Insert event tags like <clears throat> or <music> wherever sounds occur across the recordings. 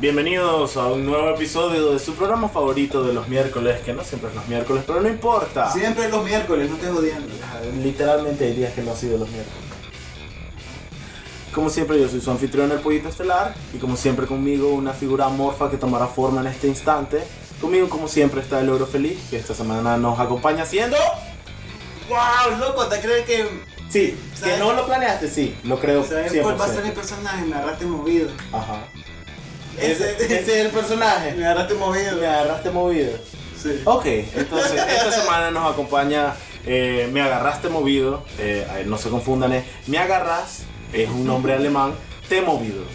Bienvenidos a un nuevo episodio de su programa favorito de los miércoles, que no siempre es los miércoles, pero no importa. Siempre es los miércoles, no te jodiendo. Literalmente hay días que no ha sido los miércoles. Como siempre, yo soy su anfitrión, el Pollito Estelar, y como siempre conmigo una figura amorfa que tomará forma en este instante. Conmigo, como siempre, está el Euro Feliz, que esta semana nos acompaña haciendo... ¡Wow, loco! ¿Te crees que Sí, que no lo planeaste, sí, lo creo ¿Sabes 100%. cuál va a ser mi personaje? Me agarraste movido. Ajá. Ese- es el personaje. Me agarraste movido. Me agarraste movido. Sí. Ok, entonces <laughs> esta semana nos acompaña eh, Me Agarraste Movido. eh, a ver, no se confundan, es Me Agarras, es un nombre alemán, Te Movido. <laughs>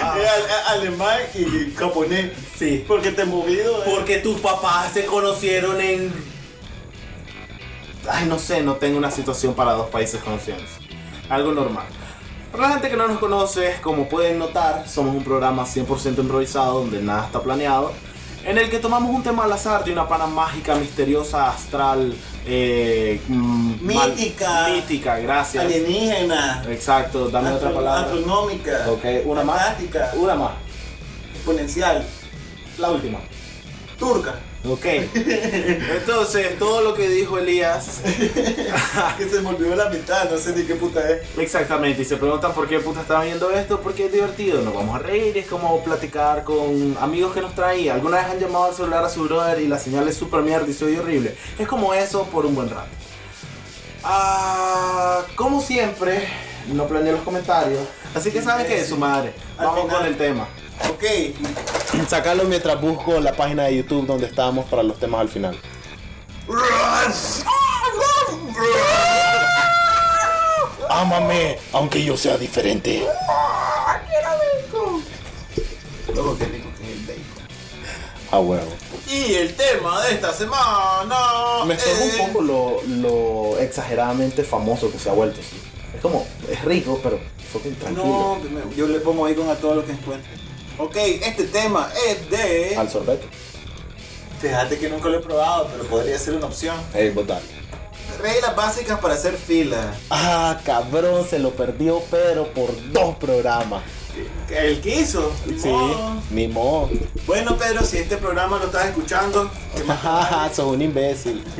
Ah. Alemán y japonés. Sí. Porque te he movido. eh. Porque tus papás se conocieron en. Ay, no sé, no tengo una situación para dos países conociéndose. Algo normal. Para la gente que no nos conoce, como pueden notar, somos un programa 100% improvisado donde nada está planeado. En el que tomamos un tema al azar de una pana mágica, misteriosa, astral, eh, mm, mal- Mítica. mítica, gracias. Alienígena. Exacto, dame otra palabra. Astronómica. Ok, una más. Una más. Exponencial. La última. Turca. Ok. Entonces, todo lo que dijo Elías. <laughs> que se me olvidó la mitad, no sé ni qué puta es. Exactamente, y se preguntan por qué puta están viendo esto, porque es divertido, nos vamos a reír, es como platicar con amigos que nos traen. Alguna vez han llamado al celular a su brother y la señal es super mierda y se oye horrible. Es como eso por un buen rato. Ah, como siempre, no planeé los comentarios, así que saben que es su madre. Vamos final. con el tema. Ok. Sacarlo mientras busco la página de YouTube donde estamos para los temas al final. Ámame, aunque yo sea diferente. Loco, qué rico que es el bacon. A huevo. Y el tema de esta semana. Me estorba es- un poco lo, lo exageradamente famoso que se ha vuelto. sí. Es como, es rico, pero fucking tranquilo. No, yo le pongo bacon a todo lo que encuentre. Ok, este tema es de. Al sorbete. Fíjate que nunca lo he probado, pero podría ser una opción. Hey, botar. Reglas básicas para hacer fila. Ah, cabrón, se lo perdió Pedro por dos programas. El que hizo. Sí, ni modo. Bueno, Pedro, si este programa lo estás escuchando, ¿qué más te <laughs> Jaja, vale? sos un imbécil. <laughs>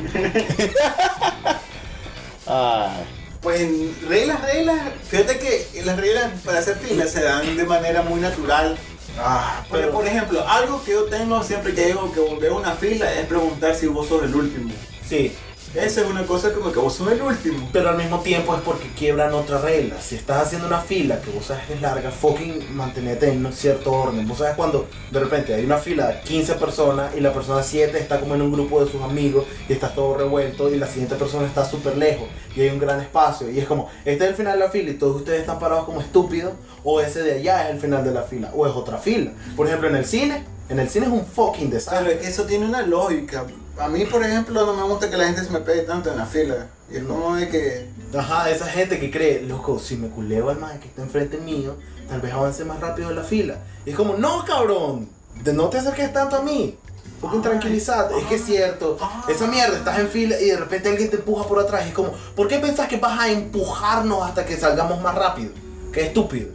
Ay. Pues reglas, reglas. Fíjate que las reglas para hacer fila se dan de manera muy natural. Ah, Pero, por ejemplo, algo que yo tengo siempre que llego que veo una fila es preguntar si vos sos el último. sí, Esa es una cosa como que vos sos el último. pero al mismo tiempo es porque quiebran otra regla. Si estás haciendo una fila que vos sabes que es larga, fucking mantenete en cierto orden. Vos sabes cuando de repente hay una fila de 15 personas y la persona 7 está como en un grupo de sus amigos y está todo revuelto y la siguiente persona está súper lejos y hay un gran espacio y es como, este es el final de la fila y todos ustedes están parados como estúpidos o ese de allá es el final de la fila o es otra fila. Por ejemplo, en el cine, en el cine es un fucking Pero desastre. es que eso tiene una lógica. A mí, por ejemplo, no me gusta que la gente se me pegue tanto en la fila. Y es como de que. Ajá, esa gente que cree, loco, si me culeo al man que está enfrente mío, tal vez avance más rápido en la fila. Y es como, no, cabrón, no te acerques tanto a mí. Ay, tranquilizate, es que es cierto. Esa mierda, estás en fila y de repente alguien te empuja por atrás. Y es como, ¿por qué pensás que vas a empujarnos hasta que salgamos más rápido? Qué estúpido.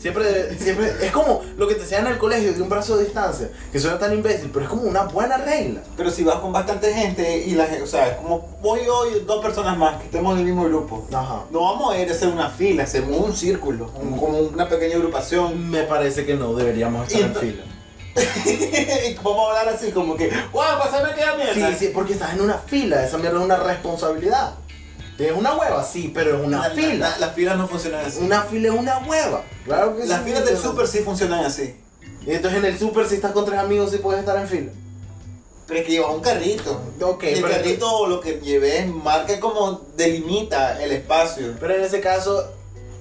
Siempre, siempre, es como lo que te enseñan en el colegio de un brazo de distancia, que suena tan imbécil, pero es como una buena regla. Pero si vas con bastante gente y la gente. O sea, es como voy yo y dos personas más que estemos en el mismo grupo. Ajá. No vamos a ir a hacer una fila, hacemos un círculo, un- como una pequeña agrupación. Me parece que no deberíamos estar en fila. <laughs> y vamos a hablar así, como que, ¡Wow! Pásame aquella mierda. Sí, sí, porque estás en una fila, esa mierda es una responsabilidad. Es una hueva, sí, pero es una La- fila. la- Las filas no funcionan así. Una fila es una hueva. Claro que Las sí filas del súper sí funcionan así. Y entonces en el super si estás con tres amigos sí puedes estar en fila. Pero es que llevas un carrito. Ok, y el pero- carrito lo que llevé marca como delimita el espacio. Pero en ese caso,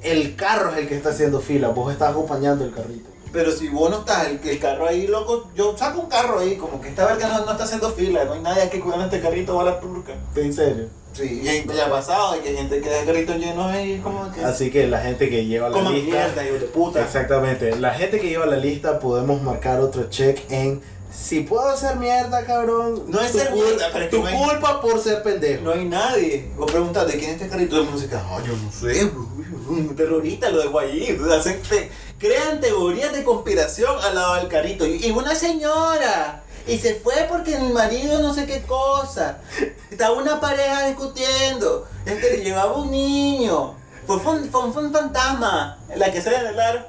el carro es el que está haciendo fila, vos estás acompañando el carrito. Pero si vos no estás, el, el carro ahí, loco, yo saco un carro ahí, como que esta verga no, no está haciendo fila, no hay nadie que cuidar este carrito va a la turca. ¿En serio? Sí, y ya ha pasado, y que hay gente que deja carritos llenos ahí, como que. Así que la gente que lleva la lista... mierda, de puta. Exactamente, la gente que lleva la lista podemos marcar otro check en Si puedo hacer mierda, cabrón. No es ser mierda, pero es que Tu hay- culpa por ser pendejo. No hay nadie. Vos preguntas de quién es este carrito de música. No, yo no sé. Un terrorista lo dejó allí. Hacen te- crean teorías de conspiración al lado del carrito. Y y una señora. Y se fue porque el marido no sé qué cosa. Estaba una pareja discutiendo. Es que le llevaba un niño. Fue, un- fue un- fue un fantasma. La que sale en el aro.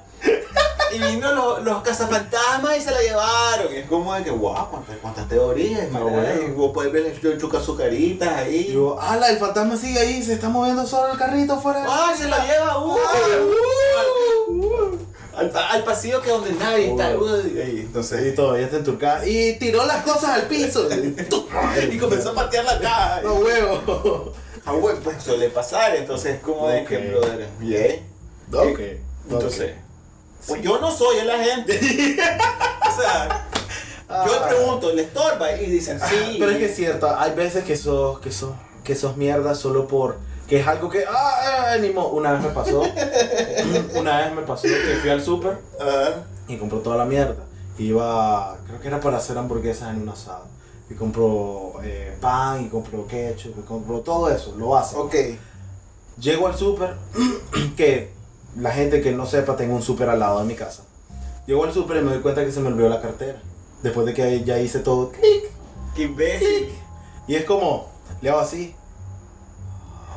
Y vino los, los cazafantasmas y se la llevaron. Y es como de que, guau, cuántas, cuántas teorías. Ah, bueno. vos puedes ver el chuca su caritas ahí. Y yo, ala, el fantasma sigue ahí, se está moviendo solo el carrito fuera. ¡Ay, se lo lleva! ¡Uh! Al, pa- al pasillo que donde nadie está. Y entonces, todavía está enturcada. Y tiró las cosas al piso. <laughs> y comenzó a patear la caja. <laughs> No huevo. Ah, bueno, pues suele pasar, entonces, como de que, Ok. brother, bien. Ok. Entonces, pues yo no soy el agente. <laughs> o sea, yo Ah. le pregunto, ¿le estorba? Y dicen, sí. Pero es que es cierto, hay veces que sos, que sos, que sos mierda solo por que es algo que ah, ah, ni mo- una vez me pasó. <laughs> una vez me pasó que fui al súper Ah, y compró toda la mierda. Iba, creo que era para hacer hamburguesas en un asado. Y compró eh, pan, y compró ketchup, y compró todo eso, lo hace. ok. Llego al súper, <clears throat> que la gente que no sepa, tengo un súper al lado de mi casa. Llego al súper y me doy cuenta que se me olvidó la cartera. Después de que ya hice todo, clic, Qué imbécil. y es como, le hago así.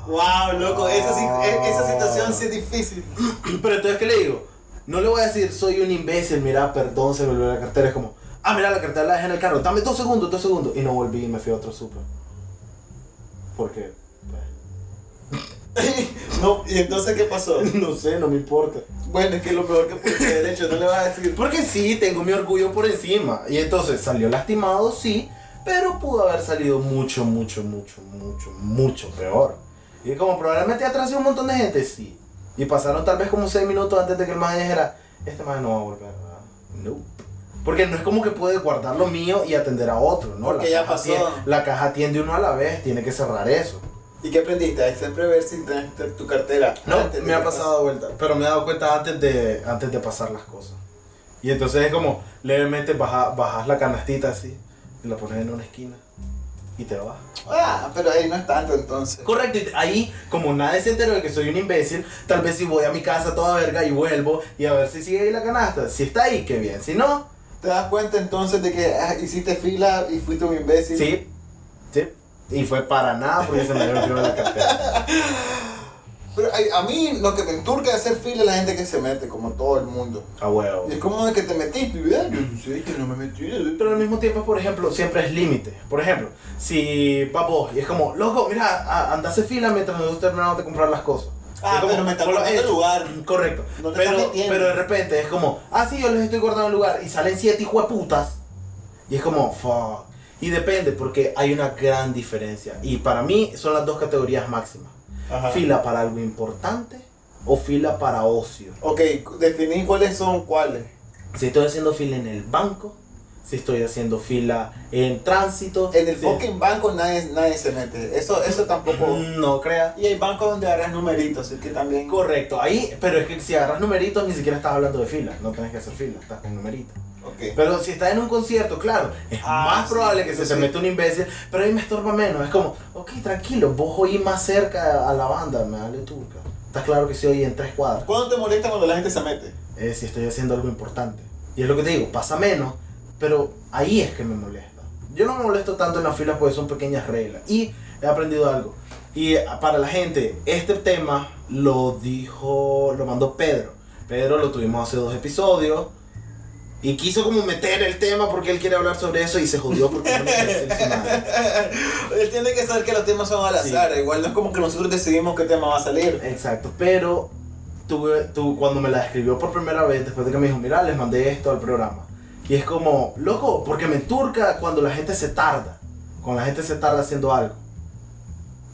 Wow, loco, esa, e- esa situación sí es difícil. <clears throat> Pero entonces, ¿qué le digo? No le voy a decir, soy un imbécil, mira, perdón, se me olvidó la cartera. Es como, ah, mira, la cartera la dejé en el carro, dame dos segundos, dos segundos. Y no volví y me fui a otro súper. Porque, <laughs> no, y entonces, ¿qué pasó? pues, <laughs> no sé, no me importa. Bueno, es que lo peor que puede de hecho, no le vas a decir. Porque sí, tengo mi orgullo por encima. Y entonces salió lastimado, sí, pero pudo haber salido mucho, mucho, mucho, mucho, mucho peor. Y como probablemente atrasé un montón de gente, sí. Y pasaron tal vez como 6 minutos antes de que el man dijera, este man no va a volver, ¿verdad? No. Porque no es como que puede guardar lo mío y atender a otro, ¿no? Porque La ya pasó. la caja atiende uno a la vez, tiene que cerrar eso. ¿Y qué aprendiste? A siempre ver si tenés tu cartera. No, me ha pasado de vuelta, pero me he dado cuenta antes de, antes de pasar las cosas. Y entonces es como, levemente baja, bajas la canastita así, y la pones en una esquina, y te vas. Ah, pero ahí no es tanto entonces. Correcto, y ahí, como nadie se enteró de que soy un imbécil, tal vez si voy a mi casa toda verga y vuelvo, y a ver si sigue ahí la canasta. Si está ahí, qué bien. Si no, ¿Te das cuenta entonces de que ah, hiciste fila y fuiste un imbécil? sí, sí. Y fue para nada porque se me olvidó la cartera. <laughs> Pero ay, a mí lo que me enturca de hacer fila es la gente que se mete, como todo el mundo. A huevo. Y es como de que te metiste, y "Ah, yo no sé, yo no me metí. Pero al mismo tiempo, por ejemplo, siempre es límite. Por ejemplo, si vos y es como, loco, mira, a- anda a hacer fila mientras nosotros terminamos de comprar las cosas. Ah, Es como, pero me está guardando el lugar. Correcto. No te pero, pero de repente es como, ah, sí, yo les estoy guardando el lugar y salen siete hijueputas. Y es como, fuck. Y depende, porque hay una gran diferencia. Y para mí son las dos categorías máximas. Ajá. Fila para algo importante o fila para ocio. Ok, definí cuáles son cuáles. Si estoy haciendo fila en el banco, si estoy haciendo fila en tránsito. En el fucking banco nadie, nadie se mete. Eso, eso tampoco. Mm, No crea. Y hay bancos donde agarras numeritos, así que también. Correcto, ahí, pero es que si agarras numeritos ni siquiera estás hablando de fila, no tenés que hacer fila, estás con numeritos. Ok. Pero si estás en un concierto, claro, es Ah, más sí, probable que se te sí. meta un imbécil, pero ahí me estorba menos. Es como, ok, tranquilo, vos oí más cerca a la banda, me vale turca. Estás claro que si oí en tres cuadras. ¿Cuándo te molesta cuando la gente se mete? Eh, si estoy haciendo algo importante. Y es lo que te digo, pasa menos, pero ahí es que me molesta. Yo no me molesto tanto en las filas porque son pequeñas reglas. Y he aprendido algo. Y para la gente, este tema lo dijo, lo mandó Pedro. Pedro lo tuvimos hace dos episodios. Y quiso como meter el tema porque él quiere hablar sobre eso y se jodió porque no me. <laughs> Él tiene que saber que los temas son al Sí. azar. Igual no es como que nosotros decidimos qué tema va a salir. Exacto, pero tuve, tú, cuando me la escribió por primera vez, después de que me dijo, mira, les mandé esto al programa. Y es como, loco, porque me turca cuando la gente se tarda, cuando la gente se tarda haciendo algo.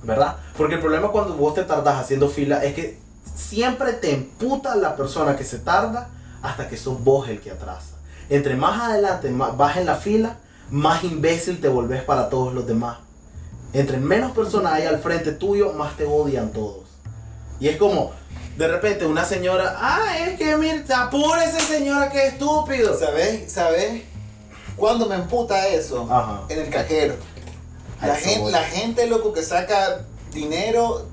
¿Verdad? Porque el problema cuando vos te tardas haciendo fila es que siempre te emputa la persona que se tarda hasta que sos vos el que atrasa. Entre más adelante más vas en la fila, más imbécil te volvés para todos los demás. Entre menos personas hay al frente tuyo, más te odian todos. Y es como, de repente una señora, ah, es que mira, apúrese señora, qué estúpido. ¿Sabes? ¿Sabes? ¿Cuándo me emputa eso? Ajá. En el cajero. La eso gente, voy. la gente, loco, que saca dinero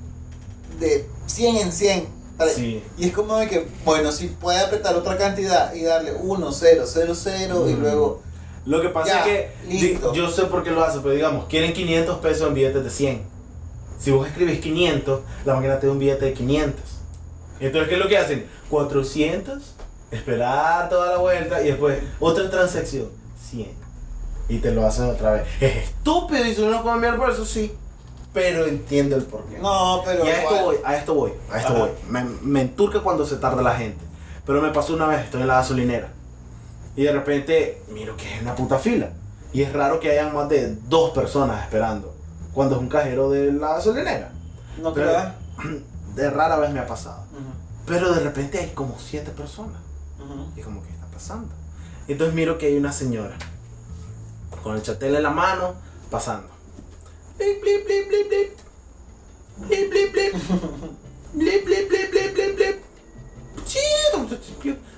de 100 en 100. ¿vale? Sí. Y es como de que, bueno, si puede apretar otra cantidad y darle 1, 0, 0, 0 y Mm. luego... Lo que pasa Ya, es que listo. yo sé por qué lo hace, pero digamos, quieren 500 pesos en billetes de 100. Si vos escribís 500, la máquina te da un billete de 500. Entonces, ¿qué es lo que hacen? 400, esperar toda la vuelta y después otra transacción, 100. Y te lo hacen otra vez. Es estúpido y si uno enviar por eso, sí. Pero entiendo el porqué. No, pero... Y a esto voy, a esto voy, a esto Ajá. voy. Me, me enturca cuando se tarda la gente. Pero me pasó una vez, estoy en la gasolinera. Y de repente miro que es una puta fila. Y es raro que hayan más de dos personas esperando. Cuando es un cajero de la gasolinera. No creas. <clears throat> De rara vez me ha pasado. Ujú, Pero de repente hay como siete personas. ujú. Y como, ¿qué está pasando? Y entonces miro que hay una señora. Con el chatel en la mano, pasando. Blip, blip, blip, blip, blip. Blip, blip, blip. <laughs> Blip, blip, blip, blip, blip, blip.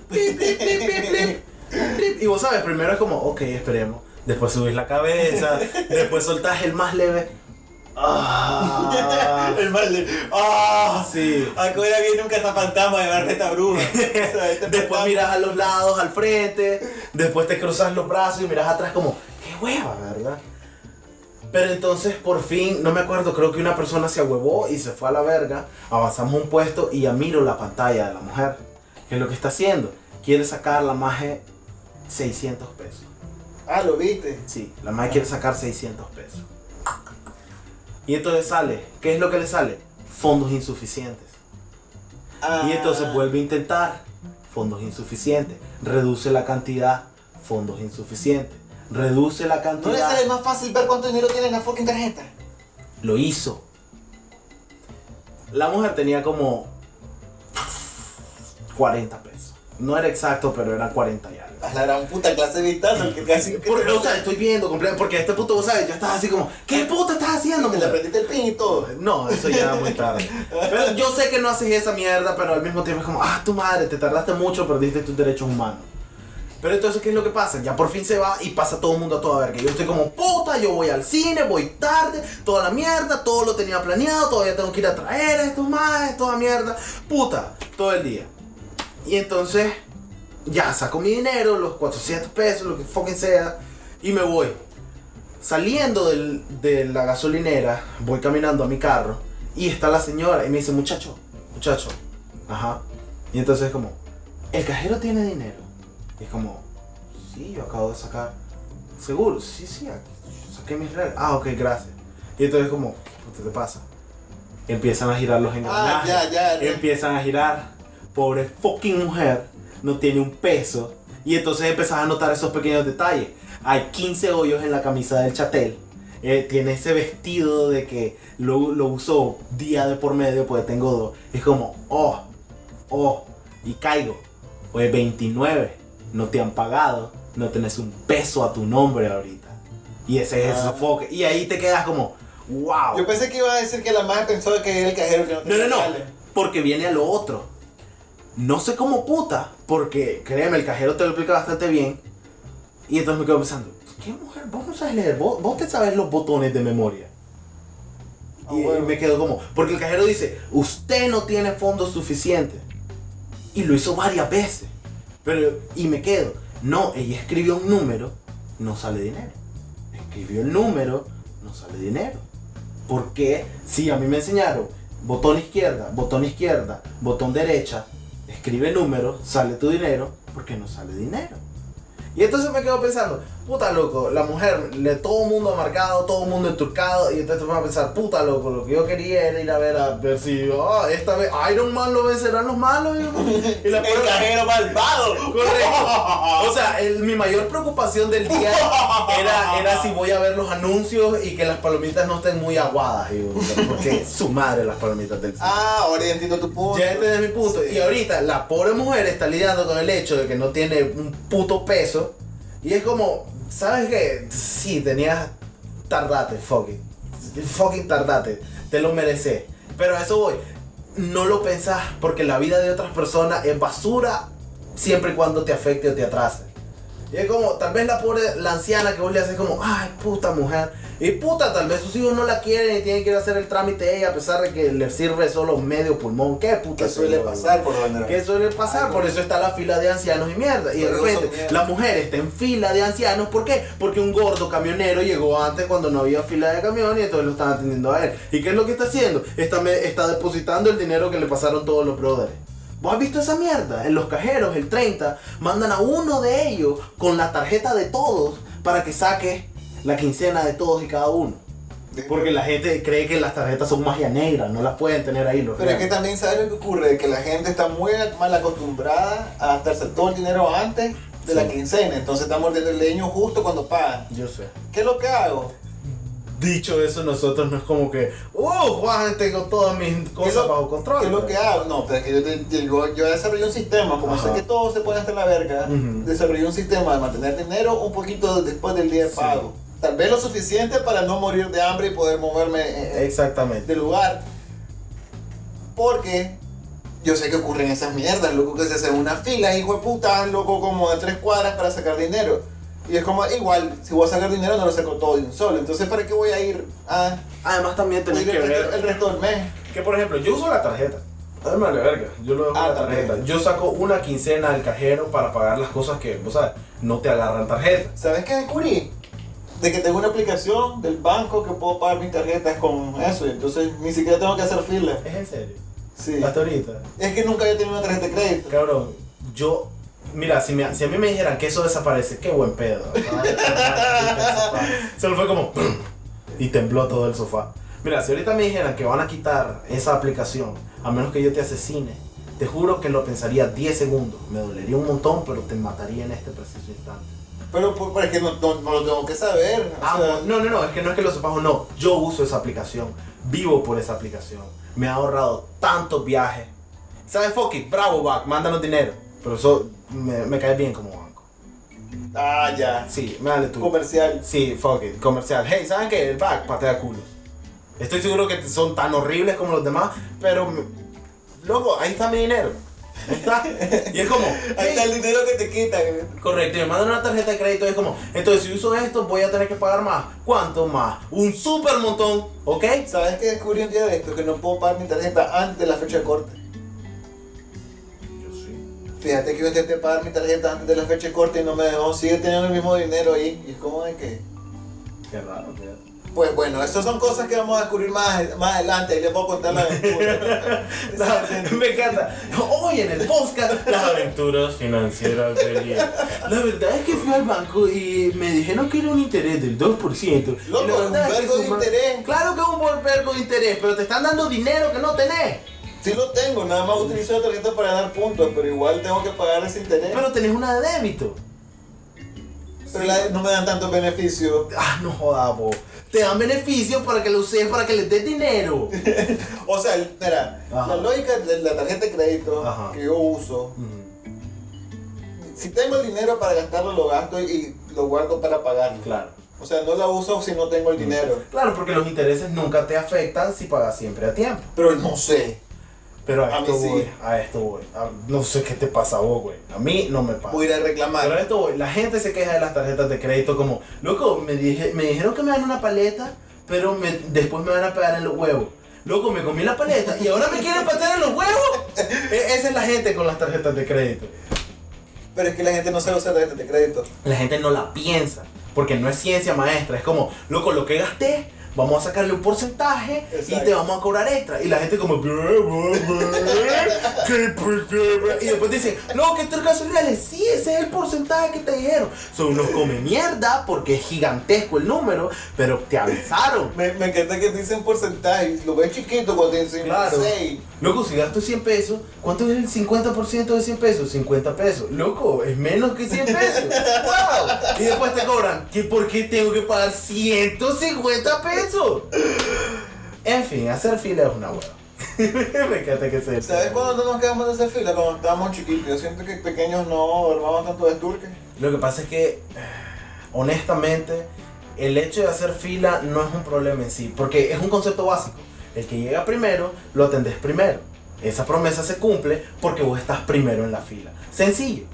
Blip, blip, blip, blip, blip. Blip. Y vos sabes, primero es como, ok, esperemos. Después subís la cabeza. después soltás el más leve. Ah, El mal de... ¡Ah! sí. Acuérdate que nunca esa fantasma de Barreta Bruja. O sea, este Después fantasma- miras a los lados, al frente, después te cruzas los brazos y miras atrás como, qué hueva, ¿verdad? Pero entonces por fin, no me acuerdo, creo que una persona se ahuevó y se fue a la verga, avanzamos un puesto y ya miro la pantalla de la mujer. ¿Qué es lo que está haciendo? Quiere sacar la maje 600 pesos. Ah, lo viste. Sí, la maje quiere sacar 600 pesos. Y entonces sale, ¿qué es lo que le sale? Fondos insuficientes. Ah. Y entonces vuelve a intentar. Fondos insuficientes. Reduce la cantidad. Fondos insuficientes. Reduce la ¿No le cantidad. sale más fácil ver cuánto dinero tiene en la fucking tarjeta? Lo hizo. La mujer tenía como 40 pesos. No era exacto, pero era 40 y algo. A la gran puta clase de vistazo, el que casi que Porque, o sea, estoy viendo completo, porque a este punto, vos sabes, ya estás así como, ¿qué puta estás haciendo? te mujer?" aprendiste el pin y todo. No, eso ya era muy tarde. Pero yo sé que no haces esa mierda, pero al mismo tiempo es como, ah, tu madre, te tardaste mucho, perdiste tus derechos humanos. Pero entonces, ¿qué es lo que pasa? Ya por fin se va y pasa todo el mundo a toda verga. Yo estoy como, puta, yo voy al cine, voy tarde, toda la mierda, todo lo tenía planeado, todavía tengo que ir a traer estos más, toda mierda. Puta, todo el día. Y entonces, ya saco mi dinero, los 400 pesos, lo que fucking sea, y me voy. Saliendo del- de la gasolinera, voy caminando a mi carro y está la señora y me dice, muchacho, muchacho, ajá. Y entonces es como, ¿el cajero tiene dinero? Y es como, sí, yo acabo de sacar. ¿Seguro? Sí, sí, saqué mis reales. Ah, ok, gracias. Y entonces como, ¿qué te pasa? Empiezan a girar los Ah, engranajes. ya, ya. ya. Empiezan a girar. Pobre fucking mujer, no tiene un peso. Y entonces empezás a notar esos pequeños detalles. Hay 15 hoyos en la camisa del chatel. Eh, tiene ese vestido de que lo, lo usó día de por medio, pues tengo dos. Es como, oh, oh, y caigo. Pues 29, no te han pagado, no tenés un peso a tu nombre ahorita. Y ese es el Ah. sofoque. Y ahí te quedas como, wow. Yo pensé que iba a decir que la madre pensó que era el cajero que no No, tenía no, no. reales. Porque viene a lo otro. No sé cómo puta. Porque créeme, el cajero te lo explica bastante bien. Y entonces me quedo pensando, ¿qué mujer? Vos no sabes leer. Vos, vos te sabes los botones de memoria. Ah, Y bueno. me quedo como, porque el cajero dice, usted no tiene fondos suficientes. Y lo hizo varias veces. Pero, y me quedo, no, ella escribió un número, no sale dinero. Escribió el número, no sale dinero. Porque si a mí me enseñaron botón izquierda, botón izquierda, botón derecha, escribe número, sale tu dinero, porque no sale dinero. Y entonces me quedo pensando, puta loco, la mujer, le todo el mundo amargado, todo el mundo enturcado, y entonces me voy a pensar, puta loco, lo que yo quería era ir a ver a ver si, ah, esta vez Iron Man lo vencerán los malos. Y, la <laughs> El cajero malvado. Correcto. O sea, el- mi mayor preocupación del día era, era si voy a ver los anuncios y que las palomitas no estén muy aguadas. digo, porque su madre las palomitas del cine. Ah, ahora ya entiendo tu punto. Ya entendés mi punto. Sí. Y ahorita la pobre mujer está lidiando con el hecho de que no tiene un puto peso. Y es como, ¿sabes qué? Sí, tenías tardate, fucking. Fucking tardate. Te lo mereces. Pero a eso voy. No lo pensás porque la vida de otras personas es basura siempre y cuando te afecte o te atrase. Y es como, tal vez la pobre, la anciana que vos le haces como, ay, puta mujer. Y puta, tal vez sus hijos no la quieren y tienen que ir a hacer el trámite ella a pesar de que le sirve solo medio pulmón. ¿Qué puta Que suele pasar por. ¿Qué suele pasar? Por eso está la fila de ancianos y mierda. Y de repente la mujer está en fila de ancianos. ¿Por qué? Porque un gordo camionero llegó antes cuando no había fila de camión y entonces lo están atendiendo a él. ¿Y qué es lo que está haciendo? Está, me- está depositando el dinero que le pasaron todos los brothers. ¿Vos has visto esa mierda? En los cajeros, el 30, mandan a uno de ellos con la tarjeta de todos para que saque la quincena de todos y cada uno. Porque la gente cree que las tarjetas son magia negra, no las pueden tener ahí los Pero es que también sabes lo que ocurre, que la gente está muy mal acostumbrada a gastarse todo el dinero antes de la quincena, entonces está mordiendo el leño justo cuando pagan. Yo sé. ¿Qué es lo que hago? Dicho eso, nosotros no es como que, uh, Juan, tengo todas mis ¿Qué es cosas lo- bajo control. ¿Qué es lo que hago? No, pero es que yo, te, digo, yo desarrollé un sistema, como Ajá. sé que todo se puede hacer la verga, Ujú. desarrollé un sistema de mantener dinero un poquito después del día de Sí. pago. Tal vez lo suficiente para no morir de hambre y poder moverme eh, eh, Exactamente. de lugar. Porque yo sé que ocurren esas mierdas, loco, que se hacen una fila, hijo de puta, loco, como de tres cuadras para sacar dinero. Y es como, igual, si voy a sacar dinero no lo saco todo de un solo. Entonces, ¿para qué voy a ir a Además, también tenés que el, resto, ver el resto del mes? que, por ejemplo, yo uso la tarjeta. A mí me vale verga. Yo lo dejo Ah, la también. tarjeta. Yo saco una quincena al cajero para pagar las cosas que, vos sabes, no te agarran tarjeta. ¿Sabes qué descubrí? De que tengo una aplicación del banco que puedo pagar mis tarjetas con eso. Y entonces ni siquiera tengo que hacer fila. Es en serio. Sí. Hasta ahorita. Es que nunca había tenido una tarjeta de crédito. Cabrón, yo. Mira, si, me- si a mí me dijeran que eso desaparece, qué buen pedo. <laughs> Solo fue como. Y tembló todo el sofá. Mira, si ahorita me dijeran que van a quitar esa aplicación, a menos que yo te asesine, te juro que lo pensaría 10 segundos. Me dolería un montón, pero te mataría en este preciso instante. Pero, pues, pero es que no, no- no lo tengo que saber. Ah, sea, no, no, no, es que no es que lo sepas o no. Yo uso esa aplicación. Vivo por esa aplicación. Me ha ahorrado tantos viajes. ¿Sabes, Foki? Bravo, Back, mándanos dinero. Pero eso me, me cae bien como banco. Ah, ya. Sí, me dale tú. Comercial. Sí, fuck it, comercial. Hey, ¿saben qué? El back patea culos. Estoy seguro que son tan horribles como los demás, pero. Loco, ahí está mi dinero. Ahí está. <laughs> Y es como. Ahí está el dinero que te quitan. correcto, y me mandan una tarjeta de crédito. y Es como. Entonces, si uso esto, voy a tener que pagar más. ¿Cuánto más? Un super montón, ¿ok? ¿Sabes qué descubrí un día de esto? Que no puedo pagar mi tarjeta antes de la fecha de corte. Fíjate que yo intenté pagar mi tarjeta antes de la fecha de corte y no me dejó. Sigue teniendo el mismo dinero ahí. Y es como de que. Qué raro, fíjate. Pues bueno, estas son cosas que vamos a descubrir más, más adelante. Ahí les puedo contar la aventura. <laughs> Me encanta. Hoy en el podcast, las aventuras financieras de. La verdad es que fui al banco y me dijeron que era un interés del 2%. Y Loco, un vergo de interés. Claro que es un vergo de interés, pero te están dando dinero que no tenés. Sí lo tengo, nada más utilizo la tarjeta para ganar puntos, pero igual tengo que pagar ese interés. Pero tenés una de débito. Pero la- no me dan tantos beneficios. Ah, no jodas, bo. Te dan beneficios para que lo uses, para que les des dinero. <laughs> O sea, mira, la lógica de la tarjeta de crédito Ajá. que yo uso, Mm, si tengo el dinero para gastarlo, lo gasto y lo guardo para pagarlo. Claro. O sea, no la uso si no tengo el dinero. Claro, porque los intereses nunca te afectan si pagas siempre a tiempo. Pero no sé. Pero a A esto sí. voy, a esto voy. A- no sé qué te pasa a vos, güey. A mí no me pasa. Voy a ir a Pero a reclamar. esto voy. La gente se queja de las tarjetas de crédito como, loco, me, dije, me dijeron que me dan una paleta, pero me- después me van a pegar en los huevos. Loco, me comí la paleta y ahora me quieren patear en los huevos. <laughs> E- Esa es la gente con las tarjetas de crédito. Pero es que la gente no sabe usar tarjetas de crédito. La gente no la piensa, porque no es ciencia maestra. Es como, loco, lo que gasté, vamos a sacarle un porcentaje y te vamos a cobrar extra. Y la gente como, y después dicen, no, que esto es casualidades. Sí, ese es el porcentaje que te dijeron. Son unos come mierda porque es gigantesco el número, pero te avisaron. Me, me encanta que dicen porcentajes. Lo ves chiquito cuando dicen Claro. 6. Loco, si gasto 100 pesos, ¿cuánto es el 50% de 100 pesos? 50 pesos. Loco, es menos que 100 pesos. ¡Wow! Y después te cobran, ¿que ¿por qué tengo que pagar 150 pesos? En fin, hacer fila es una hueva. <laughs> Me encanta que se ¿Sabes cuándo no nos quedamos de hacer fila? Cuando estábamos chiquitos. Yo siento que pequeños no armaban tanto desturque. Lo que pasa es que, honestamente, el hecho de hacer fila no es un problema en sí, porque es un concepto básico. El que llega primero, lo atendés primero. Esa promesa se cumple porque vos estás primero en la fila. Sencillo.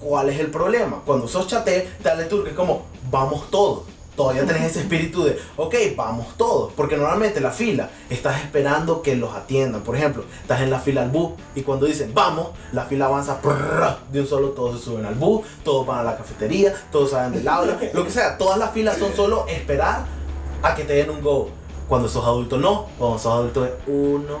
¿cuál es el problema? Cuando sos chate, dale turca es como, vamos todos. Todavía tenés ese espíritu de, ok, vamos todos. Porque normalmente la fila estás esperando que los atiendan. Por ejemplo, estás en la fila al bus y cuando dicen vamos, la fila avanza de un solo, todos se suben al bus, todos van a la cafetería, todos salen del aula, lo que sea. Todas las filas son solo esperar a que te den un go. Cuando sos adulto no, cuando sos adulto es uno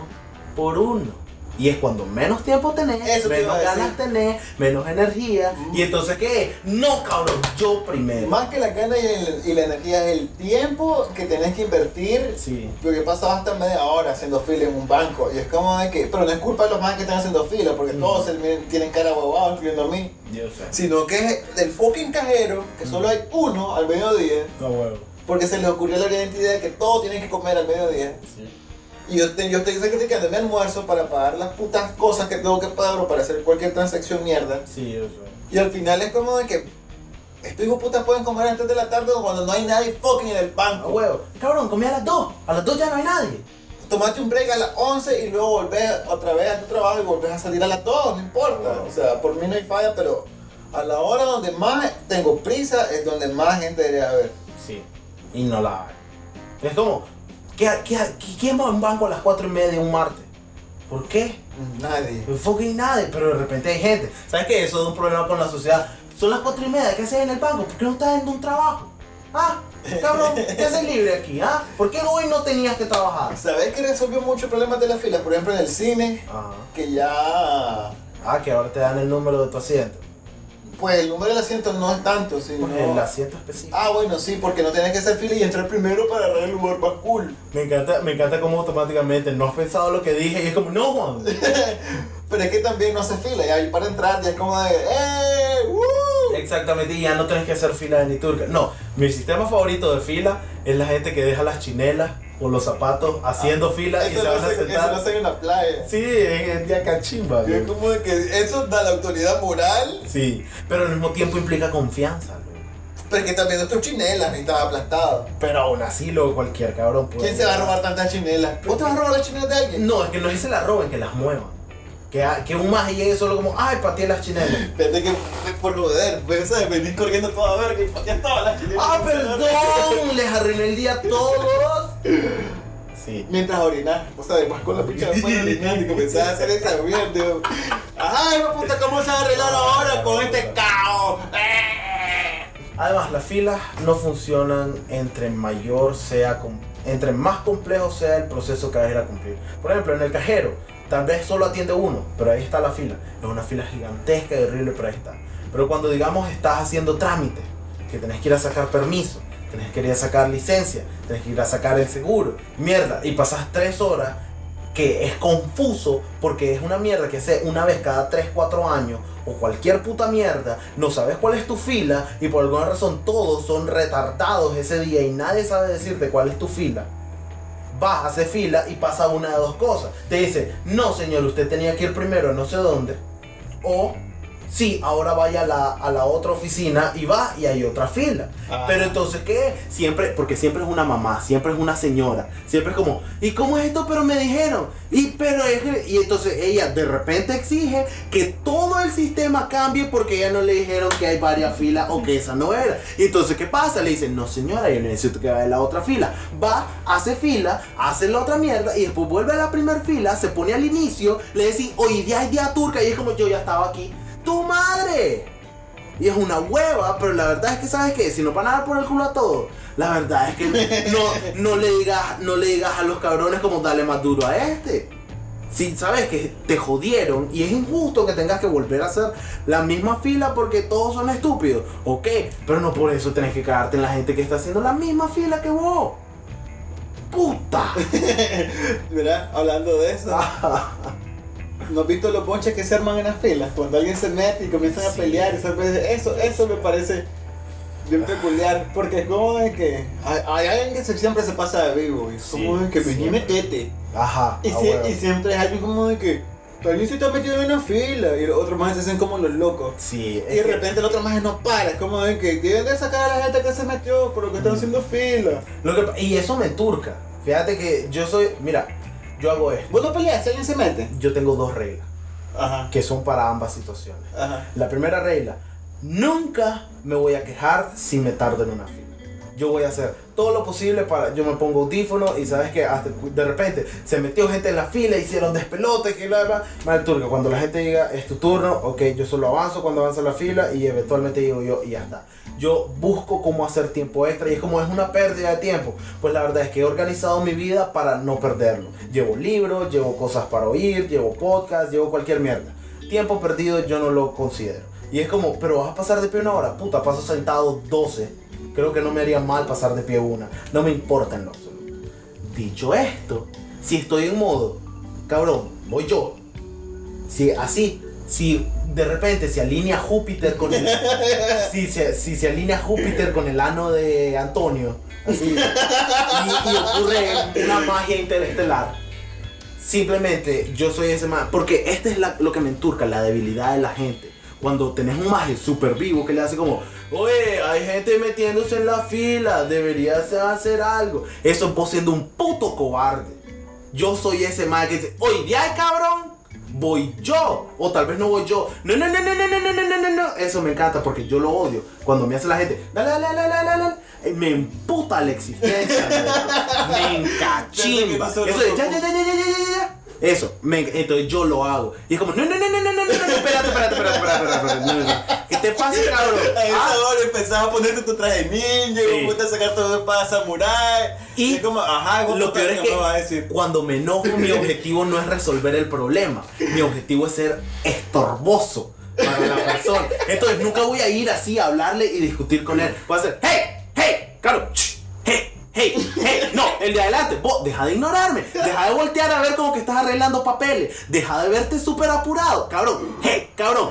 por uno. Y es cuando menos tiempo tenés, Eso menos ganas tenés, menos energía. Y entonces, ¿qué? No, cabrón, yo primero. Más que la gana y, el- y la energía es el tiempo que tenés que invertir. Sí. Porque pasas hasta media hora haciendo fila en un banco. Y es como de que. Pero no es culpa de los más que están haciendo fila, porque Mm. todos tienen cara huevada, incluyendo a mí. Yo sé. Sino que es del fucking cajero, que solo hay uno al mediodía. No huevo. Porque se les ocurrió la brillante idea de que todos tienen que comer al mediodía. Sí. Y yo, te- yo estoy sacrificando mi almuerzo para pagar las putas cosas que tengo que pagar o para hacer cualquier transacción mierda. Sí, sé. Y al final es como de que estos hijos putas pueden comer antes de la tarde cuando no hay nadie fucking en el A banco. huevo. Cabrón, comí a las 2. A las 2 ya no hay nadie. Tomate un break a las 11 y luego volvés otra vez a tu trabajo y volvés a salir a las 2, no importa. O sea, por mí no hay falla, pero a la hora donde más tengo prisa es donde más gente debería haber. Sí. Y no la hay. Es como, ¿qué, qué, ¿quién va a un banco a las 4 y media un martes? ¿Por qué? Nadie. Fucking nadie, pero de repente hay gente. ¿Sabes qué? Eso es un problema con la sociedad. Son las 4 y media, ¿qué haces en el banco? ¿Por qué no estás en un trabajo? ¿Ah? Cabrón, ¿qué <laughs> haces libre aquí? ¿Ah? ¿Por qué hoy no tenías que trabajar? ¿Sabes que resolvió muchos problemas de la fila? Por ejemplo, en el cine, Ajá. que ya. Ah, que ahora te dan el número de tu asiento. Pues el número del asiento no es tanto, sino. Pues el asiento específico. Ah, bueno, sí, porque no tienes que hacer fila y entrar primero para agarrar el lugar más cool. Me encanta, me encanta cómo automáticamente no has pensado lo que dije y es como, no, Juan. <laughs> Pero es que también no hace fila, y ahí para entrar ya es como de ¡Eh! ¡Woo! Exactamente, y ya no tienes que hacer fila de ni turca. No, mi sistema favorito de fila es la gente que deja las chinelas o los zapatos haciendo fila y se van a hacen- eso lo sentar. hacen en la playa. Sí, es de cachimba. Y es como de que eso da la autoridad moral, Sí, pero al mismo tiempo implica confianza. güey. pero es que también nuestros chinelas y estaba aplastado. Pero aún así, lo cualquier cabrón puede. ¿Quién se va a robar tantas chinelas? ¿Vos te vas a robar las chinelas de alguien? No, es que no es que se las roben, que las muevan. Que, ha- que un maje llegue solo como, ay, pateé las chinelas. <laughs> Fíjate que por joder, pues venís corriendo toda verga y ya todas las chinelas. ¡Ah, perdón! Les arruiné el día a todos. Sí. Mientras orinás, vos sabes, vas con la pinche mano orinando y comenzás a hacer esa mierda. ¡Ay, hijo de puta, cómo se va a arreglar ahora con este caos! ¡Eh! Además, las filas no funcionan entre mayor sea, entre más complejo sea el proceso que vas a ir a cumplir. Por ejemplo, en el cajero, tal vez solo atiende uno, pero ahí está la fila. Es una fila gigantesca y horrible, pero ahí está. Pero cuando, digamos, estás haciendo trámites, que tenés que ir a sacar permiso, tenés que ir a sacar licencia, tenés que ir a sacar el seguro, mierda, y pasas tres horas que es confuso porque es una mierda que hace una vez cada 3, 4 años o cualquier puta mierda, no sabes cuál es tu fila y por alguna razón todos son retardados ese día y nadie sabe decirte cuál es tu fila. Vas, hace fila y pasa una de dos cosas. Te dice, no señor, usted tenía que ir primero no sé dónde. O, sí, ahora vaya a la, a la otra oficina y va y hay otra fila. Ajá. Pero entonces, ¿qué? Siempre, porque siempre es una mamá, siempre es una señora, siempre es como, ¿y cómo es esto? Pero me dijeron, y pero es y entonces ella de repente exige que todo el sistema cambie porque ella no le dijeron que hay varias filas o que esa no era. Y entonces, ¿qué pasa? Le dicen, no señora, yo necesito que vaya a la otra fila. Va, hace fila, hace la otra mierda y después vuelve a la primera fila, se pone al inicio, le decís, hoy día es día turca y es como yo ya estaba aquí. ¡Tu madre! Y es una hueva, pero la verdad es que sabes que si no van a dar por el culo a todos, la verdad es que no, no le digas, no le digas a los cabrones como dale más duro a este. Si sabes que te jodieron y es injusto que tengas que volver a hacer la misma fila porque todos son estúpidos, ok, pero no por eso tenés que cagarte en la gente que está haciendo la misma fila que vos. Puta. <laughs> ¿Verdad? Hablando de eso, <laughs> ¿no has visto los bonches que se arman en las filas? Cuando alguien se mete y comienzan a pelear, eso, eso me parece bien peculiar, porque es como de que hay, hay alguien que se- siempre se pasa de vivo, y es Sí, como de que vení metete. Ajá. Y, a sie- huevo. y siempre es alguien como de que alguien se está metiendo en una fila, y los otros más se hacen como los locos. Sí, Y de que- repente el otro más no para, es como de que deben de sacar a la gente que se metió por lo que están Mm. haciendo fila. lo que- y eso me turca. Fíjate que yo soy, mira, yo hago esto. ¿Vos no peleas si alguien se mete? Yo tengo dos reglas. Ajá. que son para ambas situaciones. Ajá. La primera regla, nunca me voy a quejar si me tardo en una fila. Yo voy a hacer todo lo posible para, yo me pongo audífono y sabes que hasta de repente se metió gente en la fila, hicieron despelote, que bla bla, mal turco, cuando la gente diga es tu turno, ok, yo solo avanzo cuando avanza la fila y eventualmente digo yo y ya está. Yo busco cómo hacer tiempo extra y es como es una pérdida de tiempo, pues la verdad es que he organizado mi vida para no perderlo. Llevo libros, llevo cosas para oír, llevo podcast, llevo cualquier mierda. Tiempo perdido yo no lo considero. Y es como, pero vas a pasar de pie una hora, puta, paso sentado 12. Creo que no me haría mal pasar de pie una. No me importa en lo. Dicho esto, si estoy en modo, cabrón, voy yo. Si así, si de repente se alinea Júpiter con el. <laughs> si, se, si se alinea Júpiter con el ano de Antonio, así, y, y ocurre una magia interestelar. Simplemente yo soy ese man. Porque este es la- lo que me enturca, la debilidad de la gente. Cuando tenés un maje súper vivo que le hace como, oye, hay gente metiéndose en la fila, deberías hacer algo. Eso es vos siendo un puto cobarde. Yo soy ese maje que dice, oye, ya cabrón, voy yo. O tal vez no voy yo. No, no, no, no, no, no, no, no, no, no, no. Eso me encanta porque yo lo odio. Cuando me hace la gente, dale, dale, dale, dale, dale, eh, Me emputa la existencia. <laughs> me <laughs> encachimba. Eso ya, ya, ya, ya, ya, ya, ya. Eso, me, entonces yo lo hago. Y es como, no, no, no, no, no, no, no, espérate, espérate, espérate, espérate, ¿Qué te pasa, cabrón? A <laughs> esa ah. hora empezás a ponerte tu traje ninja, y a sacar todo para samurai. Y es como, ajá, lo peor es que cuando me enojo, mi <laughs> objetivo no es resolver el problema. Mi objetivo es ser estorboso para la persona. Entonces nunca voy a ir así a hablarle y discutir con él. Voy a hacer, hey, hey, claro, hey, hey. No, el de adelante, vos, deja de ignorarme. Deja de voltear a ver como que estás arreglando papeles. Deja de verte súper apurado, cabrón. Hey, cabrón.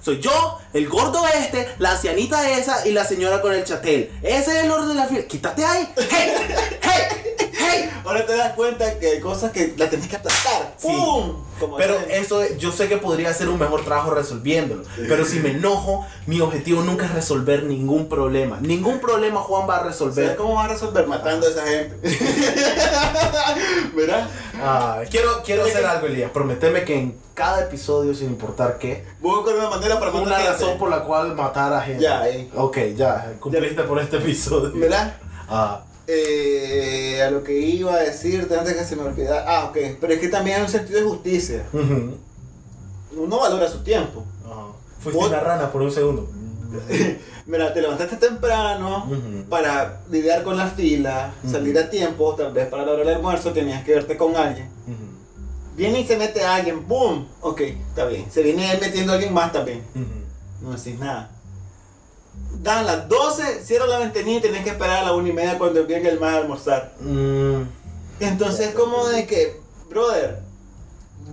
Soy yo, el gordo este, la ancianita esa y la señora con el chatel. Ese es el orden de la fila. Quítate ahí. Hey, hey, hey. Ahora te das cuenta que hay cosas que las tenés que aplastar. Sí. ¡Pum! Como Pero ese- eso yo sé que podría hacer un mejor trabajo resolviéndolo. Pero si me enojo, mi objetivo nunca es resolver ningún problema. Ningún problema Juan va a ¿Sabes resolver. cómo vas a resolver matando a esa gente? <laughs> ¿Verdad? Ah, quiero quiero hacer algo, Elías. Prometeme que en cada episodio, sin importar qué, Busca una manera para matar una gente. razón por la cual matar a gente. Ya, eh. Ok, ya, cumpliste por este episodio. ¿Verdad? Ah, Eh, a lo que iba a decirte antes que se me olvidara. Ah, ok. Pero es que también hay un sentido de justicia. Uno valora su tiempo. Fuiste Vos- una rana por un segundo. <laughs> Mira, te levantaste temprano para lidiar con la fila, salir a tiempo, tal vez para la hora del almuerzo tenías que verte con alguien. Viene y se mete a alguien, ¡boom! Ok, está bien. Se viene metiendo a alguien más también. No decís nada. Dan las 12, cierra la ventanilla y tenés que esperar a la una y media cuando venga el más a almorzar. Mm, Entonces, como de que, brother,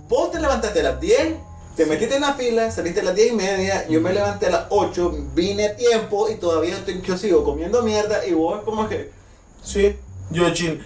vos te levantaste a las 10, te metiste en la fila, saliste a las 10 y media, yo me levanté a las 8, vine a tiempo y todavía estoy, yo sigo comiendo mierda y vos como que... sí, yo chin.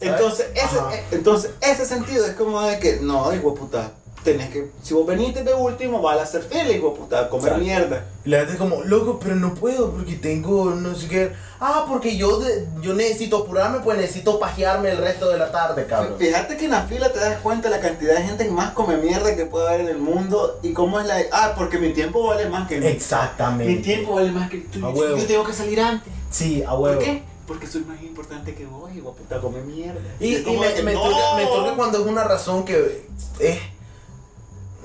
¿sabes? Entonces ese, entonces, ese sentido es como de que, no, hijo puta, tenés que, si vos veniste de último, vas a ser feliz, de puta, a comer Exacto. mierda. Y la gente es como, loco, pero no puedo porque tengo no sé qué. Ah, porque yo, de- yo necesito apurarme, pues necesito pajearme el resto de la tarde, cabrón. Fíjate que en la fila te das cuenta la cantidad de gente que más come mierda que puede haber en el mundo y cómo es la... Ah, porque mi tiempo vale más que... Exactamente. Mi tiempo vale más que tú. Yo tengo que salir antes. Sí, a ¿Por huevo. qué? Porque soy más importante que vos, hijo de puta, come mierda. Y, y me, me, no. turca, me turca cuando es una razón que es.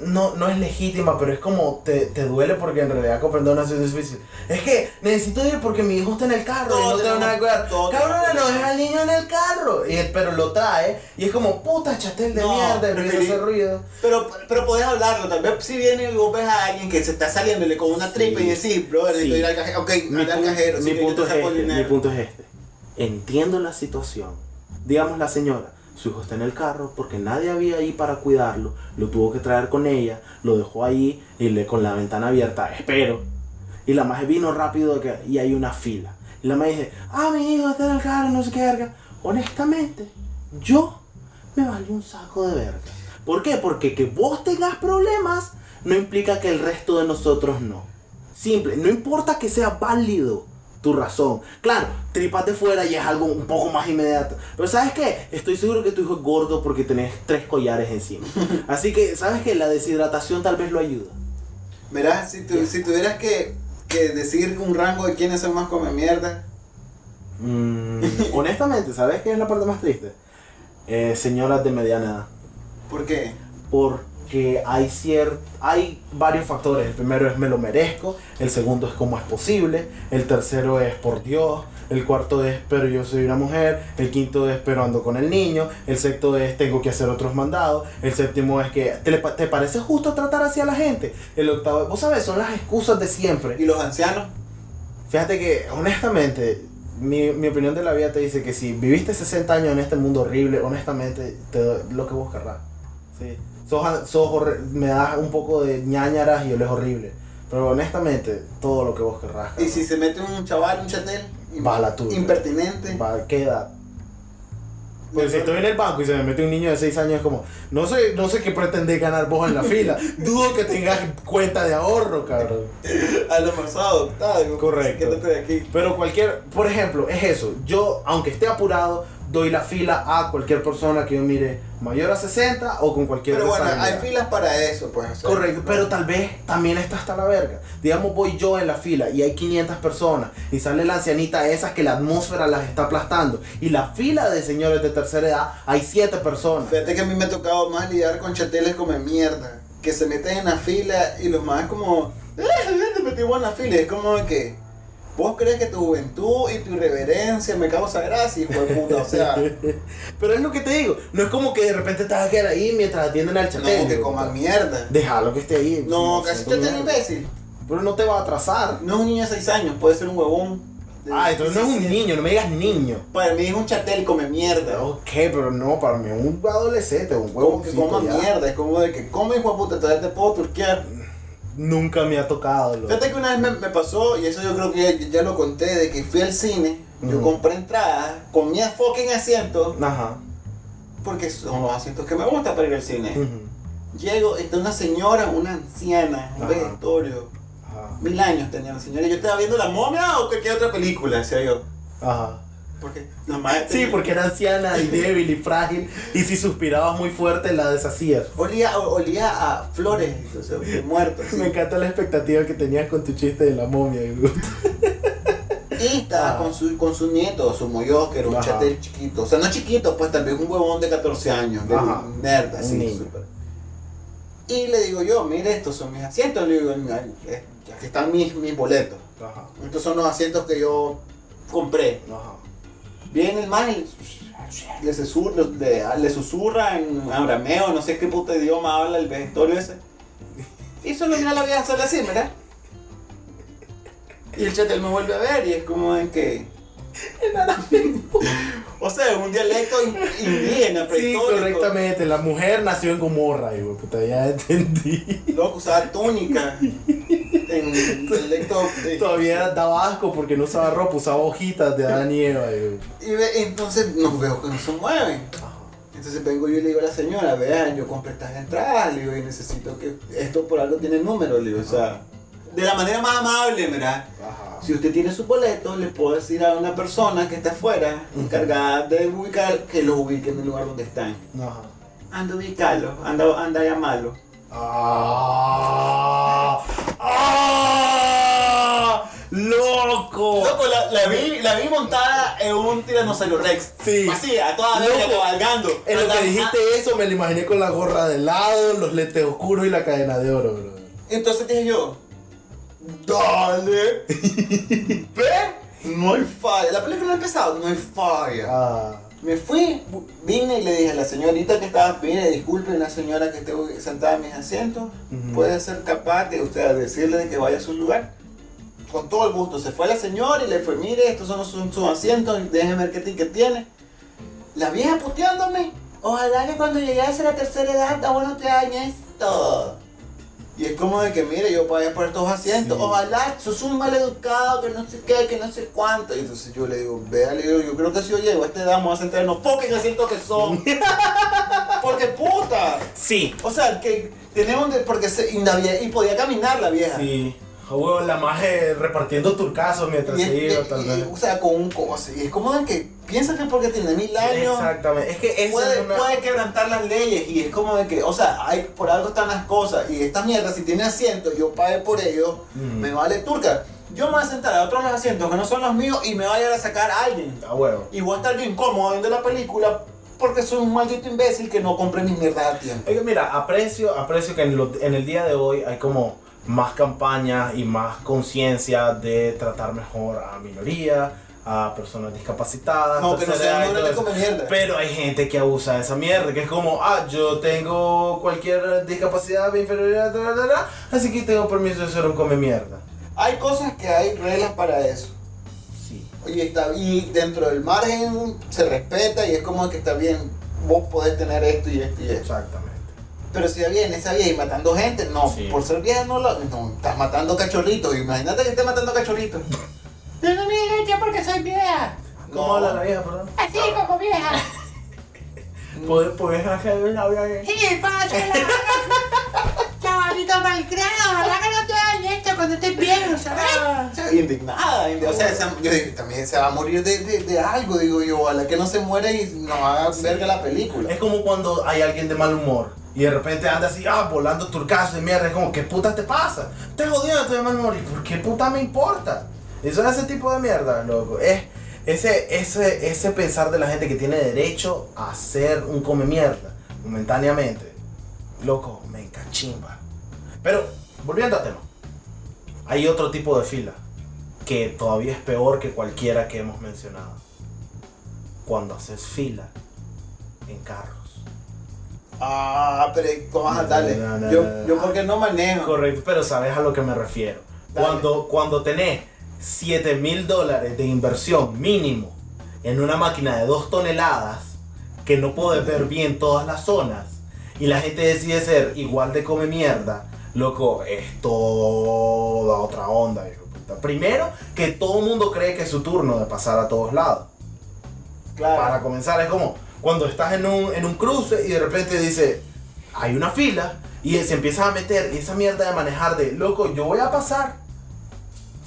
No, no es legítima, pero es como te, te duele porque en realidad comprender una situación difícil. Es que necesito ir porque mi hijo está en el carro y Todos no tengo nada que ver. todos Cabrón, no es al niño en el carro. Y, pero lo trae y es como puta chatel de No, mierda, empieza a hacer ruido. Pero, pero podés hablarlo, tal vez si viene y vos ves a alguien que se está saliéndole con una Sí. tripa y decís, bro, necesito Sí. ir al cajero. Ok, mi, al cajero. mi punto es este, mi punto es este. Entiendo la situación. Digamos la señora, su hijo está en el carro porque nadie había ahí para cuidarlo, lo tuvo que traer con ella, lo dejó ahí y le con la ventana abierta, espero. Y la maje vino rápido que- y hay una fila. Y la maje dice, ah, mi hijo está en el carro, no sé qué. Honestamente, yo me valió un saco de verga. ¿Por qué? Porque que vos tengas problemas no implica que el resto de nosotros no. Simple, no importa que sea válido tu razón. Claro, tripas de fuera y es algo un poco más inmediato. Pero ¿sabes qué? Estoy seguro que tu hijo es gordo porque tenés tres collares encima. <laughs> Así que, ¿sabes qué? La deshidratación tal vez lo ayuda. Verás, si, tu- si tuvieras que, que decir un rango de quiénes son más come mierda, Mm, honestamente, ¿sabes qué es la parte más triste? Eh, señoras de mediana edad. ¿por qué? Porque hay cier hay varios factores. El primero es me lo merezco, el segundo es cómo es posible, el tercero es por Dios, el cuarto es pero yo soy una mujer, el quinto es pero ando con el niño, el sexto es tengo que hacer otros mandados, el séptimo es que te, te parece justo tratar así a la gente, el octavo, vos sabes, son las excusas de siempre. ¿Y los ancianos? Fíjate que, honestamente, mi, mi opinión de la vida te dice que si viviste 60 años en este mundo horrible, honestamente, te doy lo que vos querrás. Sí. Sos, sos me das un poco de ñañaras y es horrible. Pero honestamente, todo lo que vos querrás. ¿Y si se mete un chaval, un chatel? Va a la tuya. Impertinente. ¿Para qué edad? Pero si estoy en el banco y se me mete un niño de 6 años, es como, no sé, no sé qué pretendés ganar vos en la fila. Dudo que tengas cuenta de ahorro, cabrón. A lo más adoptado. Correcto. Quédate de aquí. Pero cualquier, por ejemplo, es eso. Yo, aunque esté apurado, doy la fila a cualquier persona que yo mire mayor a 60 o con cualquier Pero bueno, hay filas para eso, pues. o sea. Correcto, pero tal vez también está hasta la verga. Digamos, voy yo en la fila y hay 500 personas y sale la ancianita esas que la atmósfera las está aplastando. Y la fila de señores de tercera edad hay 7 personas. Fíjate que a mí me ha tocado más lidiar con chateles como mierda. Que se meten en la fila y los más como. ¡Eh, te metimos en la fila! Es como que. ¿Vos crees que tu juventud y tu irreverencia me causa gracia, hijo de puta? O sea, <laughs> Pero es lo que te digo, no es como que de repente te vas a quedar ahí mientras atienden al chatel. no, que coman mierda. Déjalo que esté ahí. No, casi chatel mierda. imbécil. Pero no te va a atrasar. No es un niño de 6 años, puede ser un huevón. Ah, entonces no es un 17. niño, no me digas niño. Para mí es un chatel come mierda. Ok, pero no, para mí es un adolescente, un huevo Como que coma mierda, es como de que come hijo de puta, todavía te puedo turquear. Nunca me ha tocado. loco. Fíjate que una vez me, me pasó, y eso yo creo que ya, ya lo conté, de que fui al cine, yo compré entrada, comía fucking asiento, Ajá. porque son los asientos que me gusta para ir al cine. Llego, está una señora, una anciana, un Ajá. vegetorio, Ajá. mil años tenía la señora, y yo estaba viendo La Momia o cualquier otra película, decía yo. Ajá. Porque la madre Sí, porque era anciana y <laughs> débil y frágil. Y si suspirabas muy fuerte, la deshacías. Olía, olía a flores, o sea, muertos. <laughs> sí. Me encanta la expectativa que tenías con tu chiste de la momia. <laughs> Y estaba Ah. con su, con su nieto, su moyo, que era un chatel chiquito. O sea, no chiquito, pues vez un huevón de 14 años, Ajá. nerd, así, súper. Y le digo yo, mire, estos son mis asientos. Le digo, "Eh, aquí están mis, mis boletos. Ajá. Estos son los asientos que yo compré. Ajá. Viene el man y le, susurra, le, le susurra en arameo, no sé qué puto idioma habla el vegetorio ese. Y solo mira la vieja sale así, ¿verdad? Y el chatel me vuelve a ver y es como <laughs> en que... o sea, es un dialecto in- indígena, Sí, prehistórico. correctamente. La mujer nació en Gomorra, y güey, puta, ya entendí. Loco, usaba túnica. En dialecto... de- Todavía daba asco porque no usaba ropa, usaba hojitas de Adán y Eva. y, ve- entonces nos veo que no se mueven. Entonces vengo yo y le digo a la señora, vean, yo compré estas entradas, le digo, y necesito que esto por algo tiene número, le digo, o sea, de la manera más amable, ¿verdad? Ajá. Si usted tiene su boleto, le puedo decir a una persona que está afuera, encargada de ubicar, que los ubique en el lugar donde están. Ajá. Anda a ubicarlo, anda, anda a llamarlo. ¡Ah! ¡Ah! ¡Loco! Loco, la, la vi, la vi montada en un tiranosaurio rex. Sí. Así, a toda Loco. verga, cabalgando. En lo que dijiste eso, me lo imaginé con la gorra de lado, los lentes oscuros y la cadena de oro, bro. Entonces dije yo, dale, <laughs> ve, no hay falla. La película no ha empezado, no hay falla. Ah. Me fui, vine y le dije a la señorita que estaba, mire, disculpe, la señora que esté sentada en mis asientos, puede ser capaz de usted decirle de que vaya a su lugar. Con todo el gusto, se fue la señora y le fue, mire, estos son sus, sus asientos, déjeme ver qué ticket tiene. La vieja puteándome. Ojalá que cuando llegues a la tercera edad, aún no te hagan esto. Y es como de que, mire, yo pagué por estos asientos, Sí. ojalá, sos un mal educado, que no sé qué, que no sé cuánto. Y entonces yo le digo, vea, le digo, yo creo que si yo llego a esta edad, me voy a sentar en los fucking asientos que son. <laughs> Porque puta. Sí. O sea, que tenemos porque se, y, y podía caminar la vieja. Sí. A huevo, la maje repartiendo turcasos mientras se iba, o sea, con un coso. Y es como de que piensa que porque tiene mil años Exactamente. Es que esa puede, es una. puede quebrantar las leyes. Y es como de que, o sea, hay, por algo están las cosas. Y esta mierda, si tiene asiento, yo pague por ello, Mm. me vale turca. Yo me voy a sentar a otros asientos que no son los míos y me va a ir a sacar a alguien. A huevo. Y voy a estar yo incómodo viendo la película porque soy un maldito imbécil que no compré mis mierdas a tiempo. Es que mira, aprecio, aprecio que en, lo- en el día de hoy hay como más campañas y más conciencia de tratar mejor a minorías, a personas discapacitadas. No, que no y sean come mierda. Pero hay gente que abusa de esa mierda, que es como, ah, yo tengo cualquier discapacidad, inferioridad, bla, bla, bla, así que tengo permiso de ser un come mierda. Hay cosas que hay reglas para eso. Sí. Oye, está, y dentro del margen se respeta y es como que está bien, vos podés tener esto y esto y esto. Exactamente. Pero si viene esa vieja y matando gente, no, Sí. por ser vieja no lo. No, estás matando cachorritos. Imagínate que estés matando cachorritos. Yo no me derecho porque soy vieja. ¿Cómo No. habla la vieja, perdón? Así como vieja. <laughs> ¿Puedes, puedes hacer una vieja? ¿Qué pasa? Chavalito malcriado, ojalá que no te hagan esto cuando estés viejo, ¿sabes? Indignada, indi- o sea, esa- yo digo, también se va a morir de, de, de algo, digo yo, ojalá que no se muera y nos haga verga la película. Es como cuando hay alguien de mal humor y de repente anda así, ah, volando turcazo y mierda. Es como, ¿qué puta te pasa? Te jodiendo, de humor. ¿Y por qué puta me importa? Eso es ese tipo de mierda, loco. Es ese, ese, ese pensar de la gente que tiene derecho a ser un come mierda momentáneamente. Loco, me encachimba. Pero, volviendo al tema, hay otro tipo de fila que todavía es peor que cualquiera que hemos mencionado. Cuando haces fila en carros. Ah, pero ¿cómo vas a darle? No, no, Yo, no, no. yo porque no manejo. Correcto, pero sabes a lo que me refiero. Dale. Cuando, cuando tenés 7 mil dólares de inversión mínimo en una máquina de 2 toneladas que no puedes ver bien todas las zonas y la gente decide ser igual de come mierda, loco, es toda otra onda, hijo de puta. Primero, que todo el mundo cree que es su turno de pasar a todos lados. Claro. Para comenzar, es como cuando estás en un, en un cruce y de repente dice, hay una fila y se empieza a meter y esa mierda de manejar de, loco, yo voy a pasar.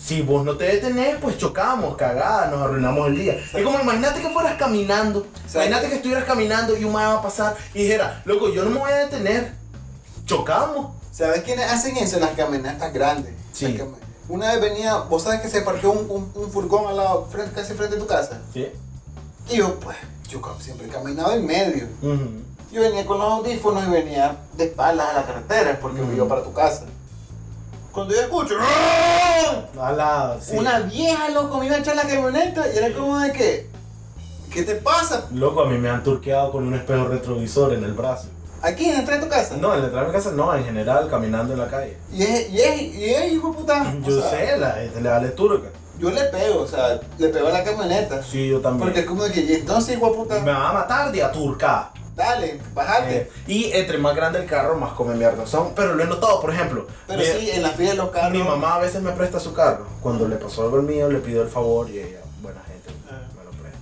Si vos no te detenés, pues chocamos, cagada, nos arruinamos el día. Es como, imagínate que fueras caminando, imagínate que estuvieras caminando y un man va a pasar y dijera, loco, yo no me voy a detener, chocamos. ¿Sabes quiénes hacen eso en las camionetas grandes? Sí. Las cam- Una vez venía, vos sabes que se parqueó un, un, un furgón al lado, frente, casi frente a tu casa. ¿Sí? Y yo, pues, yo siempre caminaba en medio. Ujú. Yo venía con los audífonos y venía de espaldas a la carretera porque me iba para tu casa. Cuando yo escucho. Al lado, sí. una vieja loco me iba a echar la camioneta y era como de que, ¿qué te pasa? Loco, a mí me han turqueado con un espejo retrovisor en el brazo. Aquí, en de tu casa. No, en la entrada de mi casa no, en general, caminando en la calle. Y es, y es, y es hijo de puta. o Yo sea, sé, la gente le vale turca. Yo le pego, o sea, le pego a la camioneta. Sí, yo también. Porque es como de que, y entonces, puta, Me va a matar de a turca. dale, bajate. Eh, y entre más grande el carro, más come mierda son. Pero lo he notado, por ejemplo. Pero mi, sí, en la fila de los carros. mi mamá a veces me presta su carro. Cuando le pasó algo al mío, le pido el favor y ella, buena gente, Ah. me lo presta.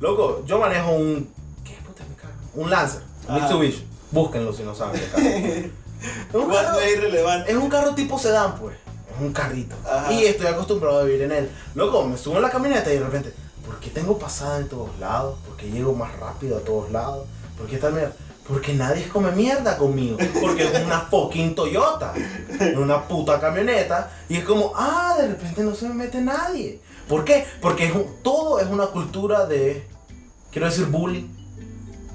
Loco, yo manejo un. ¿Qué puta es mi carro? Un Lancer, Ah. Mitsubishi. Búsquenlo si no saben qué carro. es, <laughs> un carro es irrelevante. es un carro tipo sedán, pues. Un carrito. Ajá. Y estoy acostumbrado a vivir en él. Loco, me subo en la camioneta y de repente, ¿por qué tengo pasada en todos lados? ¿Por qué llego más rápido a todos lados? ¿Por qué tal mierda? Porque nadie come mierda conmigo. Porque es una fucking Toyota. Una puta camioneta. Y es como, ah, de repente no se me mete nadie. ¿Por qué? Porque es un- todo es una cultura de, quiero decir, bullying.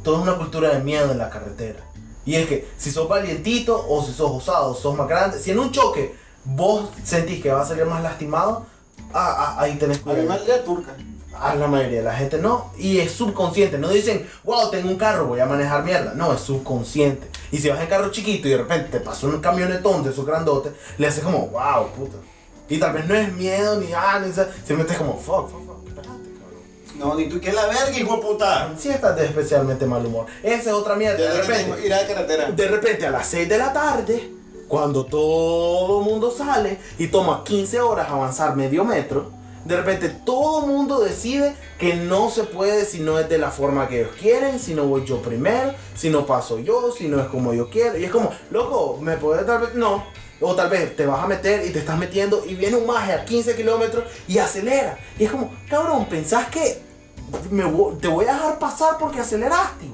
Todo es una cultura de miedo en la carretera. Y es que si sos valientito o si sos osado, sos más grande, si en un choque vos sentís que vas a salir más lastimado, ah, ah, ahí tenés A mi cuidado. madre turca. A la mayoría de la gente no. Y es subconsciente. No dicen, wow, tengo un carro, voy a manejar mierda. No, es subconsciente. Y si vas en carro chiquito y de repente te pasó un camionetón de esos grandotes, le haces como, wow, puta. Y tal vez no es miedo ni ah, ni sa- Simplemente es como, fuck, fuck, fuck. No, ni tú que la verga, hijo de puta. Si estás de especialmente mal humor. Esa es otra mierda. De repente, Ir a la carretera. de repente a las 6 de la tarde, cuando todo mundo sale y toma 15 horas avanzar medio metro, de repente todo mundo decide que no se puede si no es de la forma que ellos quieren, si no voy yo primero, si no paso yo, si no es como yo quiero. Y es como, loco, ¿me puedes dar... No, O tal vez te vas a meter y te estás metiendo y viene un maje a 15 kilómetros y acelera. Y es como, cabrón, pensás que me te voy a dejar pasar porque aceleraste.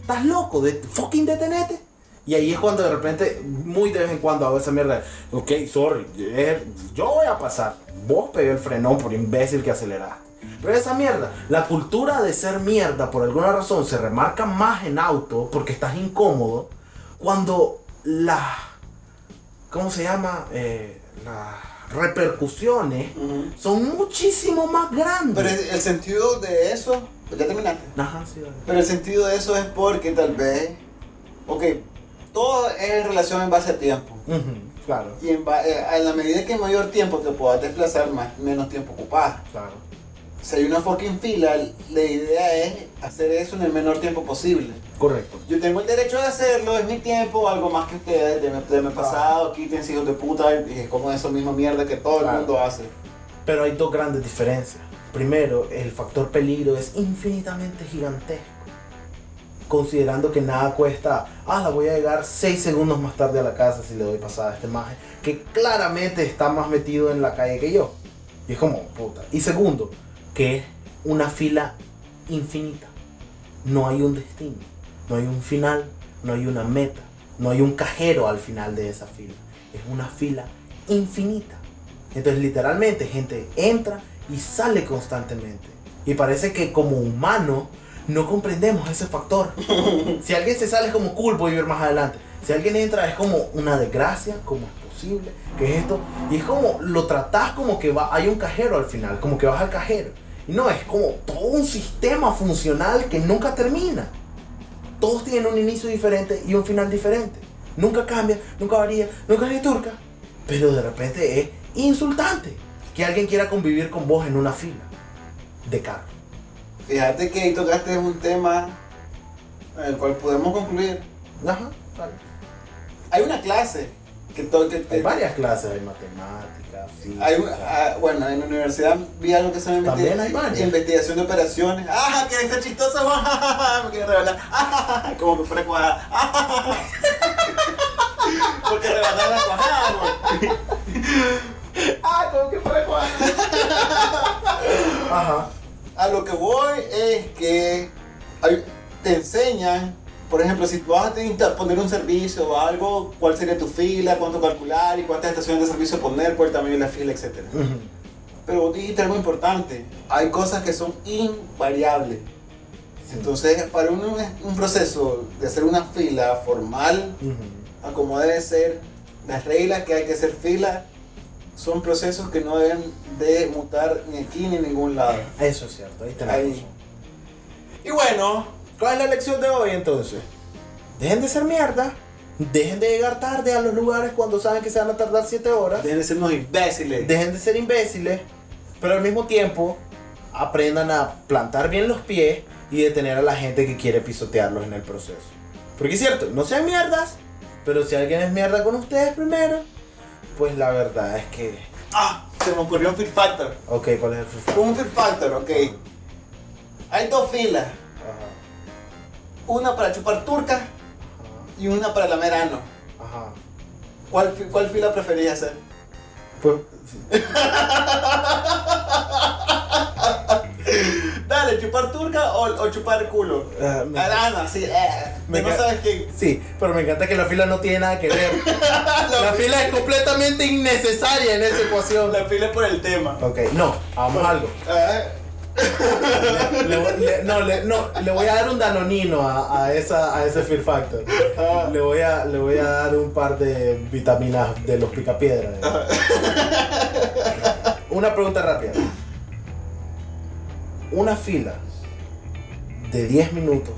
Estás loco, de, fucking detenete. Y ahí es cuando de repente, muy de vez en cuando hago esa mierda. Ok, sorry, eh, yo voy a pasar. Vos pegué el frenón por imbécil que aceleraste. Pero esa mierda, la cultura de ser mierda por alguna razón se remarca más en auto porque estás incómodo cuando las, ¿cómo se llama? Eh, las repercusiones son muchísimo más grandes. Pero el, el sentido de eso, pues ya terminaste. Ajá, sí, dale. Pero el sentido de eso es porque tal vez, ok, todo es en relación en base a tiempo. Claro, Y en, eh, la medida que mayor tiempo te puedas desplazar, más, menos tiempo ocupas. claro. Si hay una fucking fila, la idea es hacer eso en el menor tiempo posible. Correcto. Yo tengo el derecho de hacerlo, es mi tiempo, algo más que ustedes, de mi, de mi pasado, quítense hijos de puta, y es como esa misma mierda que todo Claro. el mundo hace. Pero hay dos grandes diferencias. Primero, el factor peligro es infinitamente gigantesco. Considerando que nada cuesta, ah, la voy a llegar 6 segundos más tarde a la casa si le doy pasada a este maje, que claramente está más metido en la calle que yo. Y es como, puta. Y segundo, que es una fila infinita. No hay un destino, no hay un final, no hay una meta, no hay un cajero al final de esa fila. Es una fila infinita. Entonces literalmente gente entra y sale constantemente. Y parece que como humano no comprendemos ese factor. si alguien se sale es como cool, voy a ir más adelante. Si alguien entra es como una desgracia, como es posible, que es esto. Y es como lo tratás como que va, hay un cajero al final, como que vas al cajero. Y no, es como todo un sistema funcional que nunca termina. Todos tienen un inicio diferente y un final diferente. Nunca cambia, nunca varía, nunca es turca. Pero de repente es insultante que alguien quiera convivir con vos en una fila de carro. Fíjate que ahí tocaste un tema en el cual podemos concluir. Ajá, vale. Hay una clase que, to- que- que- Hay varias clases, hay matemáticas, física. hay ah, bueno, en la universidad vi algo que se llama También investi- hay varias. investigación de operaciones. ¡Ah, que está chistoso! <laughs> Me quiere revelar. ¡Ah, como que fuera cuajada! Porque rebanar la <laughs> cuajada. Ah, como que fuera cuál. Ajá. A lo que voy es que hay- te enseñan, por ejemplo, si vas a poner un servicio o algo, cuál sería tu fila, cuánto calcular y cuántas estaciones de servicio poner, cuál tamaño de la fila, etc. Pero vos dijiste algo importante, hay cosas que son invariables. Entonces, para un, un proceso de hacer una fila formal, Ujú. a como debe ser, las reglas que hay que hacer fila, son procesos que no deben de mutar ni aquí ni en ningún lado. Eso es cierto, ahí tenés Ahí. razón. Y bueno, ¿Cuál es la lección de hoy entonces? Dejen de ser mierda. Dejen de llegar tarde a los lugares cuando saben que se van a tardar 7 horas. dejen de ser unos imbéciles. Dejen de ser imbéciles. Pero al mismo tiempo aprendan a plantar bien los pies y detener a la gente que quiere pisotearlos en el proceso. Porque es cierto, no sean mierdas. Pero si alguien es mierda con ustedes primero, pues la verdad es que... Ah, se me ocurrió un Fear Factor. Ok, ¿cuál es el free Un Fear Factor, ok. Hay dos filas. Ajá, Una para chupar turca y una para lamer ano. ajá. ¿Cuál, fi- cuál fila preferís hacer? Pues, <laughs> <laughs> <laughs> Dale, chupar turca o, o chupar culo. Ah, me- Ah, sí. eh, Me no ca- sabes quién. Sí, pero me encanta que la fila no tiene nada que ver. <laughs> la fila es completamente innecesaria en esa ecuación. La fila es por el tema. Ok, no, hagamos algo. Ah, Le voy- le- no, le, no, le voy a dar un danonino a, a esa, a ese Fear Factor. Ah. Le voy, a, le voy a dar un par de vitaminas de los picapiedras. Una pregunta rápida. Una fila de 10 minutos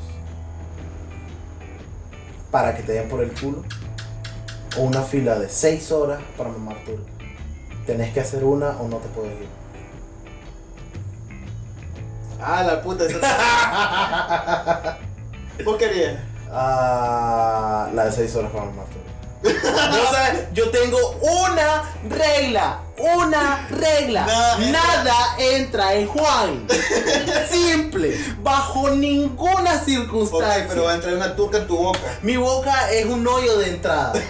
para que te den por el culo o una fila de 6 horas para mamar turca. Tenés que hacer una o no te puedes ir. Ah, la puta. Esa... <laughs> ¿Vos querías? Ah, la de 6 horas para mamar turca. <laughs> Yo tengo una regla una regla. Nada entra. Nada entra en Juan. <laughs> Simple. Bajo ninguna circunstancia. pero va a entrar una turca en tu boca. Mi boca es un hoyo de entrada. <laughs>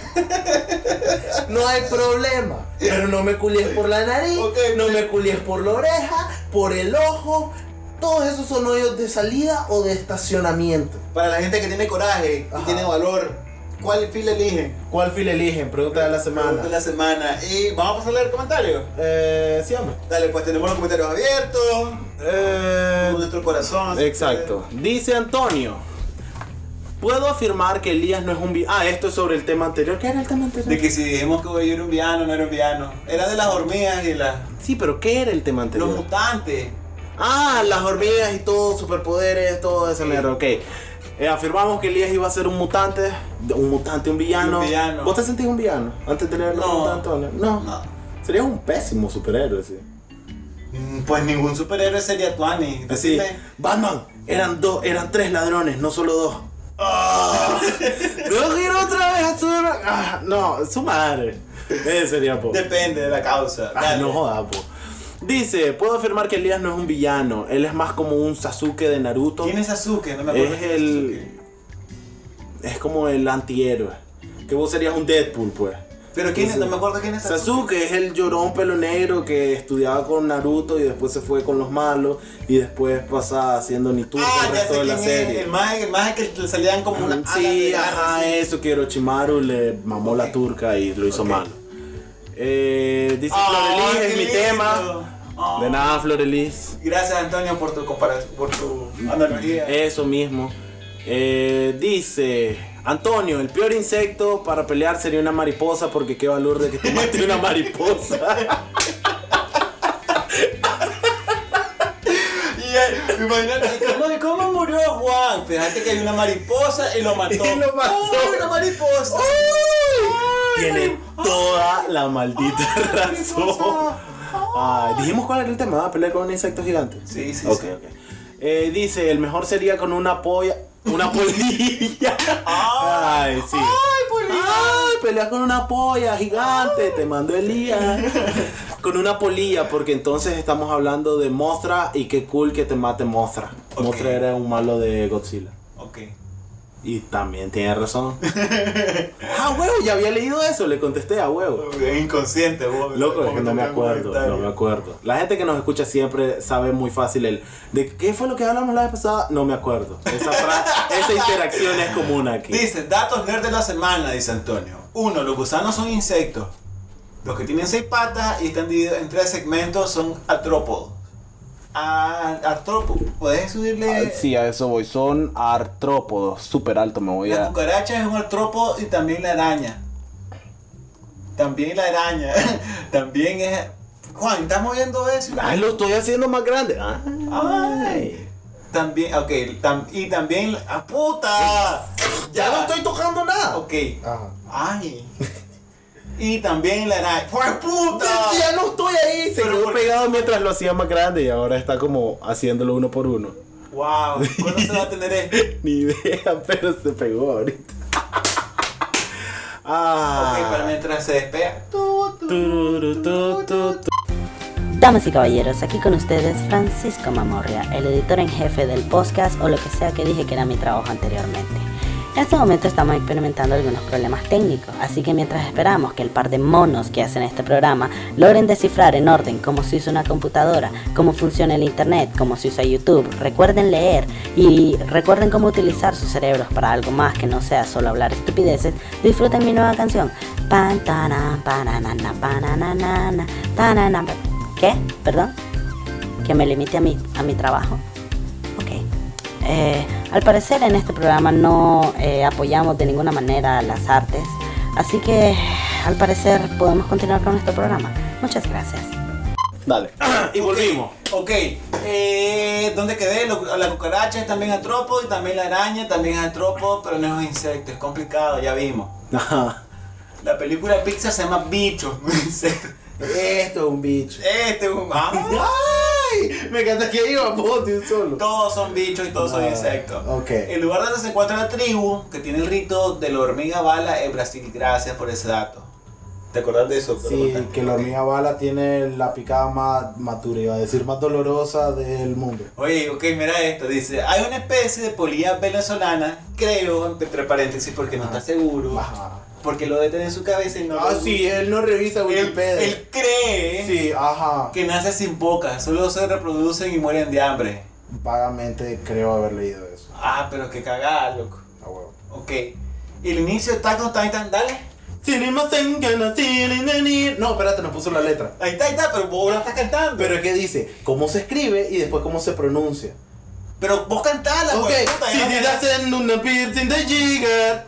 No hay problema. Pero no me culies por la nariz, no me culies por la oreja, por el ojo. Todos esos son hoyos de salida o de estacionamiento. Para la gente que tiene coraje y tiene valor, ¿cuál fila eligen? ¿Cuál fila eligen? Pregunta de la semana. Pregunta de la semana. Y vamos a pasar a leer comentarios. Eh, sí, hombre. Dale, pues tenemos los comentarios abiertos. Eh, Con nuestro corazón. Exacto. Dice Antonio. Puedo afirmar que Elías no es un vi- Ah, esto es sobre el tema anterior. ¿Qué era el tema anterior? De que si dijimos que yo era un villano, no era un villano. Era de las hormigas y las, Sí, pero ¿qué era el tema los anterior? mutantes. Ah, las hormigas y todo, superpoderes, todo ese Sí. mierda, ok. Eh, afirmamos que Elías iba a ser un mutante, un mutante, un villano. Un villano. ¿Vos te sentís un villano antes de leer la No. Antonio? No. No. Serías un pésimo superhéroe, sí. Mm, Pues ningún superhéroe sería Tuani. Así, Decime. Batman, eran dos, eran tres ladrones, no solo dos. Ah. <laughs> Luego ir otra vez a su ah, no, su madre. Ese sería po. Depende de la causa. Ah, no joda, po. Dice, puedo afirmar que Elías no es un villano, él es más como un Sasuke de Naruto. ¿Quién es Sasuke? No me acuerdo. Es el- Es como el antihéroe. Que vos serías un Deadpool, pues. Pero quién es, no me acuerdo quién es Sasuke. Sasuke es el llorón pelo negro que estudiaba con Naruto y después se fue con los malos y después pasa haciendo Niturka Ah, el ya resto sé de la quién es. serie. El más, el más que le salían como una sí, ajá, así. eso que Orochimaru le mamó la turca y lo hizo Ok. malo. Eh, dice Ah, Florelis qué es mi lindo. tema. De nada, Florelis. Gracias Antonio por tu comparación, por tu analogía. Eso mismo. Eh, dice Antonio, el peor insecto para pelear sería una mariposa porque qué valor de que te mate una mariposa. <laughs> Y eh, imagínate, ¿cómo, ¿cómo murió Juan? Fíjate que hay una mariposa y lo mató. <laughs> Y lo mató. ¡Uy, una mariposa! Tiene toda la maldita razón. Ay, dijimos cuál era el tema, ¿va? pelear con un insecto gigante. Sí, sí, sí. Eh, dice, el mejor sería con una polla. Una <laughs> polilla. Ay, sí. ¡Ay, polilla! Ay, pelea con una polla gigante, te mando Elías. <laughs> Con una polilla, porque entonces estamos hablando de Mothra y qué cool que te mate Mothra. Ok. Mothra era un malo de Godzilla. Y también tiene razón. <laughs> ah, huevo, ya había leído eso, le contesté a huevo. Es inconsciente, vos. Loco, es que no me acuerdo, no me acuerdo. La gente que nos escucha siempre sabe muy fácil el de qué fue lo que hablamos la vez pasada, no me acuerdo. Esa, <laughs> esa interacción es común aquí. Dice, datos nerd de la semana, dice Antonio. Uno, los gusanos son insectos. Los que tienen seis patas y están divididos en tres segmentos son artrópodos. Ah, artrópodos. ¿Puedes subirle? Ah, Sí, a eso voy. Son artrópodos. Súper alto me voy La a. cucaracha es un artrópodo y también la araña. También la araña. <laughs> también es... Juan, ¿estamos viendo eso? Ay, lo estoy haciendo más grande. Ay. También, ok, tam- y también... ¡Ah, puta! Ya no estoy tocando nada. Ok. Ajá. Ay. <laughs> Y también la araña. ¡Pues puta! Ya no estoy ahí. Se Pero quedó por- pegado mientras lo hacía más grande y ahora está como haciéndolo uno por uno. Wow, ¿cuándo se va a tener <laughs> esto? Ni idea, pero se pegó ahorita. ah. Ok, para mientras se despega. Damas y caballeros, aquí con ustedes Francisco Mamorria, el editor en jefe del podcast o lo que sea que dije que era mi trabajo anteriormente. En este momento estamos experimentando algunos problemas técnicos, así que mientras esperamos que el par de monos que hacen este programa logren descifrar en orden cómo se usa una computadora, cómo funciona el internet, cómo se usa YouTube, recuerden leer y recuerden cómo utilizar sus cerebros para algo más que no sea solo hablar estupideces, disfruten mi nueva canción. ¿Qué? ¿Perdón? ¿Que me limite a mi, a mi trabajo? Eh, al parecer en este programa no eh, apoyamos de ninguna manera las artes, así que al parecer podemos continuar con nuestro programa. Muchas gracias. Dale. y volvimos. Ok, eh, ¿dónde quedé? Lo- La cucaracha es también artrópodo y también la araña también es pero no es un insecto, es complicado, ya vimos. <laughs> Ajá. La película de Pixar se llama Bicho, <laughs> no insecto. Esto es un bicho. Este es un... <laughs> ¡Ay! Me encanta que iba vos de un solo. Todos son bichos y todos son Ah, insectos. ok. El lugar donde se encuentra la tribu, que tiene el rito de la hormiga bala, es Brasil. Gracias por ese dato. ¿Te acordás de eso? Sí, que la hormiga bala tiene la picada más, dura, iba a decir, más dolorosa del mundo. Oye, ok, mira esto. Dice, hay una especie de polilla venezolana, creo, entre paréntesis, porque no está seguro. Ajá. Porque lo debe tener en su cabeza y no Ah, lo- sí, él no revisa Él, Wikipedia. él cree Sí, ajá. que nace sin boca, solo se reproducen y mueren de hambre. Vagamente creo haber leído eso. Ah, pero qué cagada, loco. A huevo. Ok. Y el inicio de Attack on Titan, dale. No, espérate, nos puso la letra. Ahí está, ahí está, pero vos la estás cantando. Pero es que dice cómo se escribe y después cómo se pronuncia. Pero vos cantala, Ok, güey, puta, si ya te das en una piercing de giga.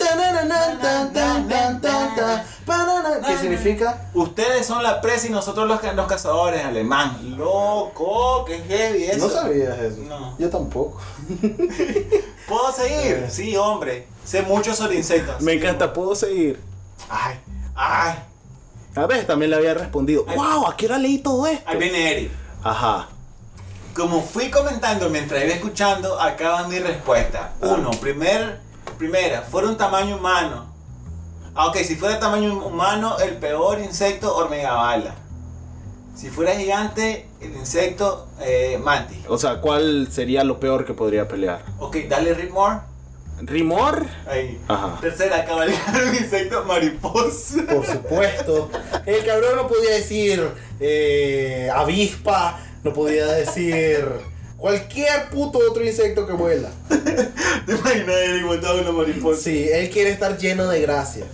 ¿Qué significa? Ustedes son la presa y nosotros los, los cazadores, alemán. Loco, qué heavy eso. No sabías eso. No. Yo tampoco. <laughs> ¿Puedo seguir? Sí, hombre. Sé mucho sobre insectos. Me encanta, puedo seguir. Ay, ay. A ver, también le había respondido. ¡Wow! ¿A qué hora leí todo esto? Ahí viene Eric. Ajá. Como fui comentando mientras iba escuchando, acaba mi respuesta. Uno, primer, primera, fuera un tamaño humano. Ah, ok, si fuera tamaño humano, el peor insecto, hormiga bala. Si fuera gigante, el insecto, eh, mantis. O sea, ¿cuál sería lo peor que podría pelear? Ok, dale ritmo. ¿Rimor? Ahí. Ajá. Tercera, llegar <laughs> un insecto mariposa. Por supuesto. El cabrón no podía decir eh, avispa, no podía decir cualquier puto otro insecto que vuela. <laughs> ¿Te imaginas Eric montado en una mariposa? Sí, él quiere estar lleno de gracia.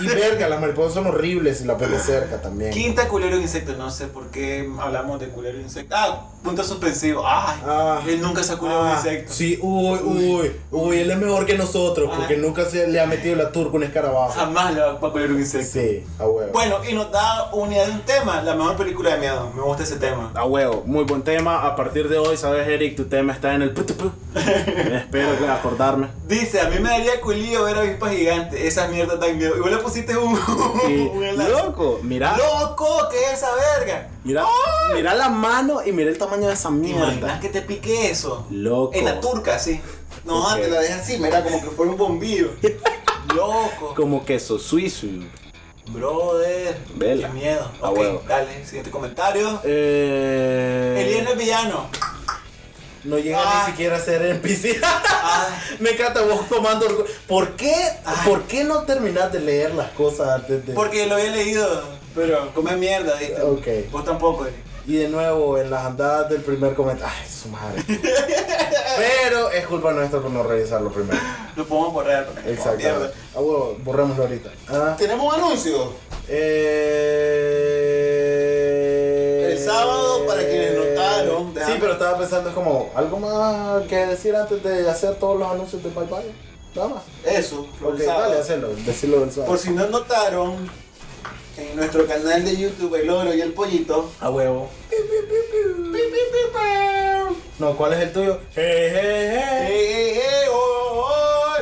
Y verga, las mariposas son horribles y la pele cerca también. Quinta, culero insecto. No sé por qué hablamos de culero insecto. Ah, punto suspensivo. Ay, Ah. él nunca se culero un Ah, insecto. sí, uy, uy, uy, él es mejor que nosotros porque Ah. nunca se le ha metido la turca un escarabajo. Jamás le va a culer un insecto. Sí, a huevo. Bueno, y nos da unidad de un tema, la mejor película de miedo. Me gusta ese tema. A huevo, muy buen tema. A partir de hoy, sabes, Eric, tu tema está en el putupu. <laughs> Espero acordarme. Dice, a mí me daría culillo ver avispas gigantes. Esas mierdas dan miedo. Y vos le pusiste un, <laughs> Sí. un enlace. Loco, mira, ¡Loco! ¿Qué es esa verga? mira, mira la mano y mira el tamaño de esa ¿Te imaginas mierda. que te pique eso? Loco. En la turca, sí. No, Ok. te la dejas así, mira, como que fuera un bombillo. <laughs> Loco. Como queso suizo. Brother. Vela. Qué miedo. A ok, dale, siguiente comentario. Eh, Eliana es villano. No llega Ah. ni siquiera a ser NPC. Ah, <laughs> Me encanta vos tomando. ¿Por qué, Ay. ¿Por qué no terminas de leer las cosas antes de.? porque lo había leído, pero come mierda, ¿viste? Ok. Vos tampoco, Eric. Y de nuevo, en las andadas del primer comentario. Ay, su madre. Pero es culpa nuestra por no revisarlo primero. Lo podemos borrar. Exacto. Ah, huevo, borrémoslo ahorita. Ah, Tenemos un anuncio. eh... Sábado, para quienes notaron, Sí, pero estaba pensando, es como algo más que decir antes de hacer todos los anuncios de Bye Bye. Nada más. Eso, Ok, dale, hacelo, decirlo del sábado. Por si no notaron, en nuestro canal de YouTube, El Oro y el Pollito. A huevo. No, ¿cuál es el tuyo? Hey, hey, ¡Ey, hey. ey, ey! ¡Oh, oh!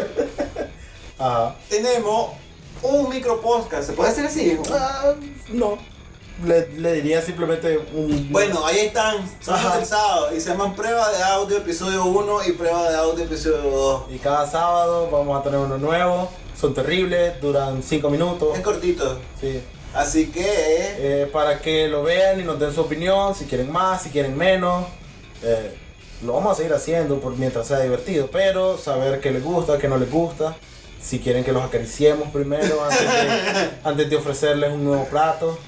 <laughs> Ajá. Tenemos un micro podcast. ¿Se puede hacer así? Ah, no. Le, le diría simplemente un. Bueno, ahí están, son del sábado y se llaman prueba de audio episodio 1 y prueba de audio episodio 2. Y cada sábado vamos a tener uno nuevo. Son terribles, duran 5 minutos. Es cortito. Sí. Así que Eh, para que lo vean y nos den su opinión, si quieren más, si quieren menos. Eh, lo vamos a seguir haciendo por mientras sea divertido, pero saber qué les gusta, qué no les gusta. Si quieren que los acariciemos primero antes de, <laughs> antes de ofrecerles un nuevo plato.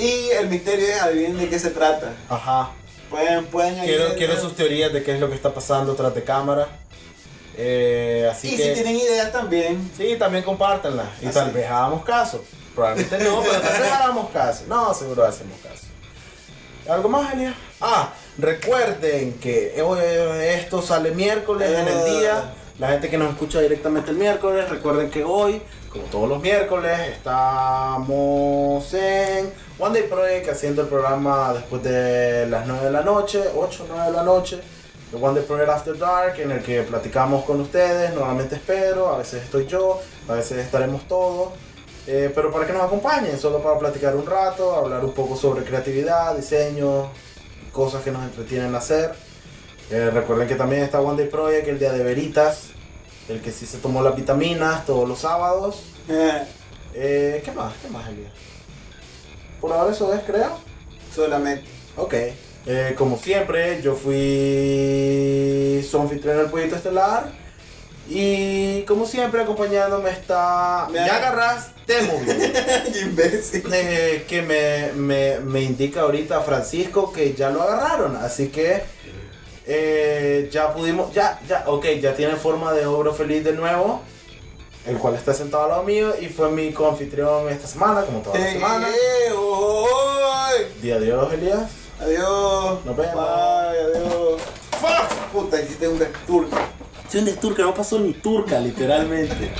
Y el misterio es adivinen de qué se trata. Ajá. Pueden, pueden Quiero, añadir- quiero sus teorías de qué es lo que está pasando tras de cámara. Eh, así Y que... si tienen ideas también. Sí, también compártanla. Y Así. tal vez hagamos caso. Probablemente no, pero tal vez hagamos caso. No, seguro hacemos caso. ¿Algo más, Elia? Ah, recuerden que esto sale miércoles en el día. La gente que nos escucha directamente el miércoles, recuerden que hoy, como todos los miércoles, estamos en One Day Project haciendo el programa después de las 9 de la noche, 8 9 de la noche. The One Day Project After Dark, en el que platicamos con ustedes. Normalmente espero, a veces estoy yo, a veces estaremos todos. Eh, pero para que nos acompañen, solo para platicar un rato, hablar un poco sobre creatividad, diseño, cosas que nos entretienen hacer. Eh, recuerden que también está One Day Project, el día de veritas, el que sí se tomó las vitaminas todos los sábados. Eh, Eh, ¿Qué más? ¿Qué más, Elia? por ahora eso es, creo. Solamente. Ok. Eh, como siempre, yo fui su anfitrión del Pollito Estelar. Y como siempre, acompañándome está. Me- Ya agarraste móvil. <laughs> Imbécil. eh, que me, me, me indica ahorita Francisco que ya lo agarraron. Así que eh, ya pudimos. Ya, ya, ok, ya tiene forma de ogro feliz de nuevo. El cual está sentado al lado mío y fue mi coanfitrión esta semana, como toda la Ey, semana. ey, oy. Día adiós, Elías. Adiós. Nos vemos. Bye, adiós. Fuck. Puta, hiciste un desturque. Soy un turca, no pasó ni turca, literalmente.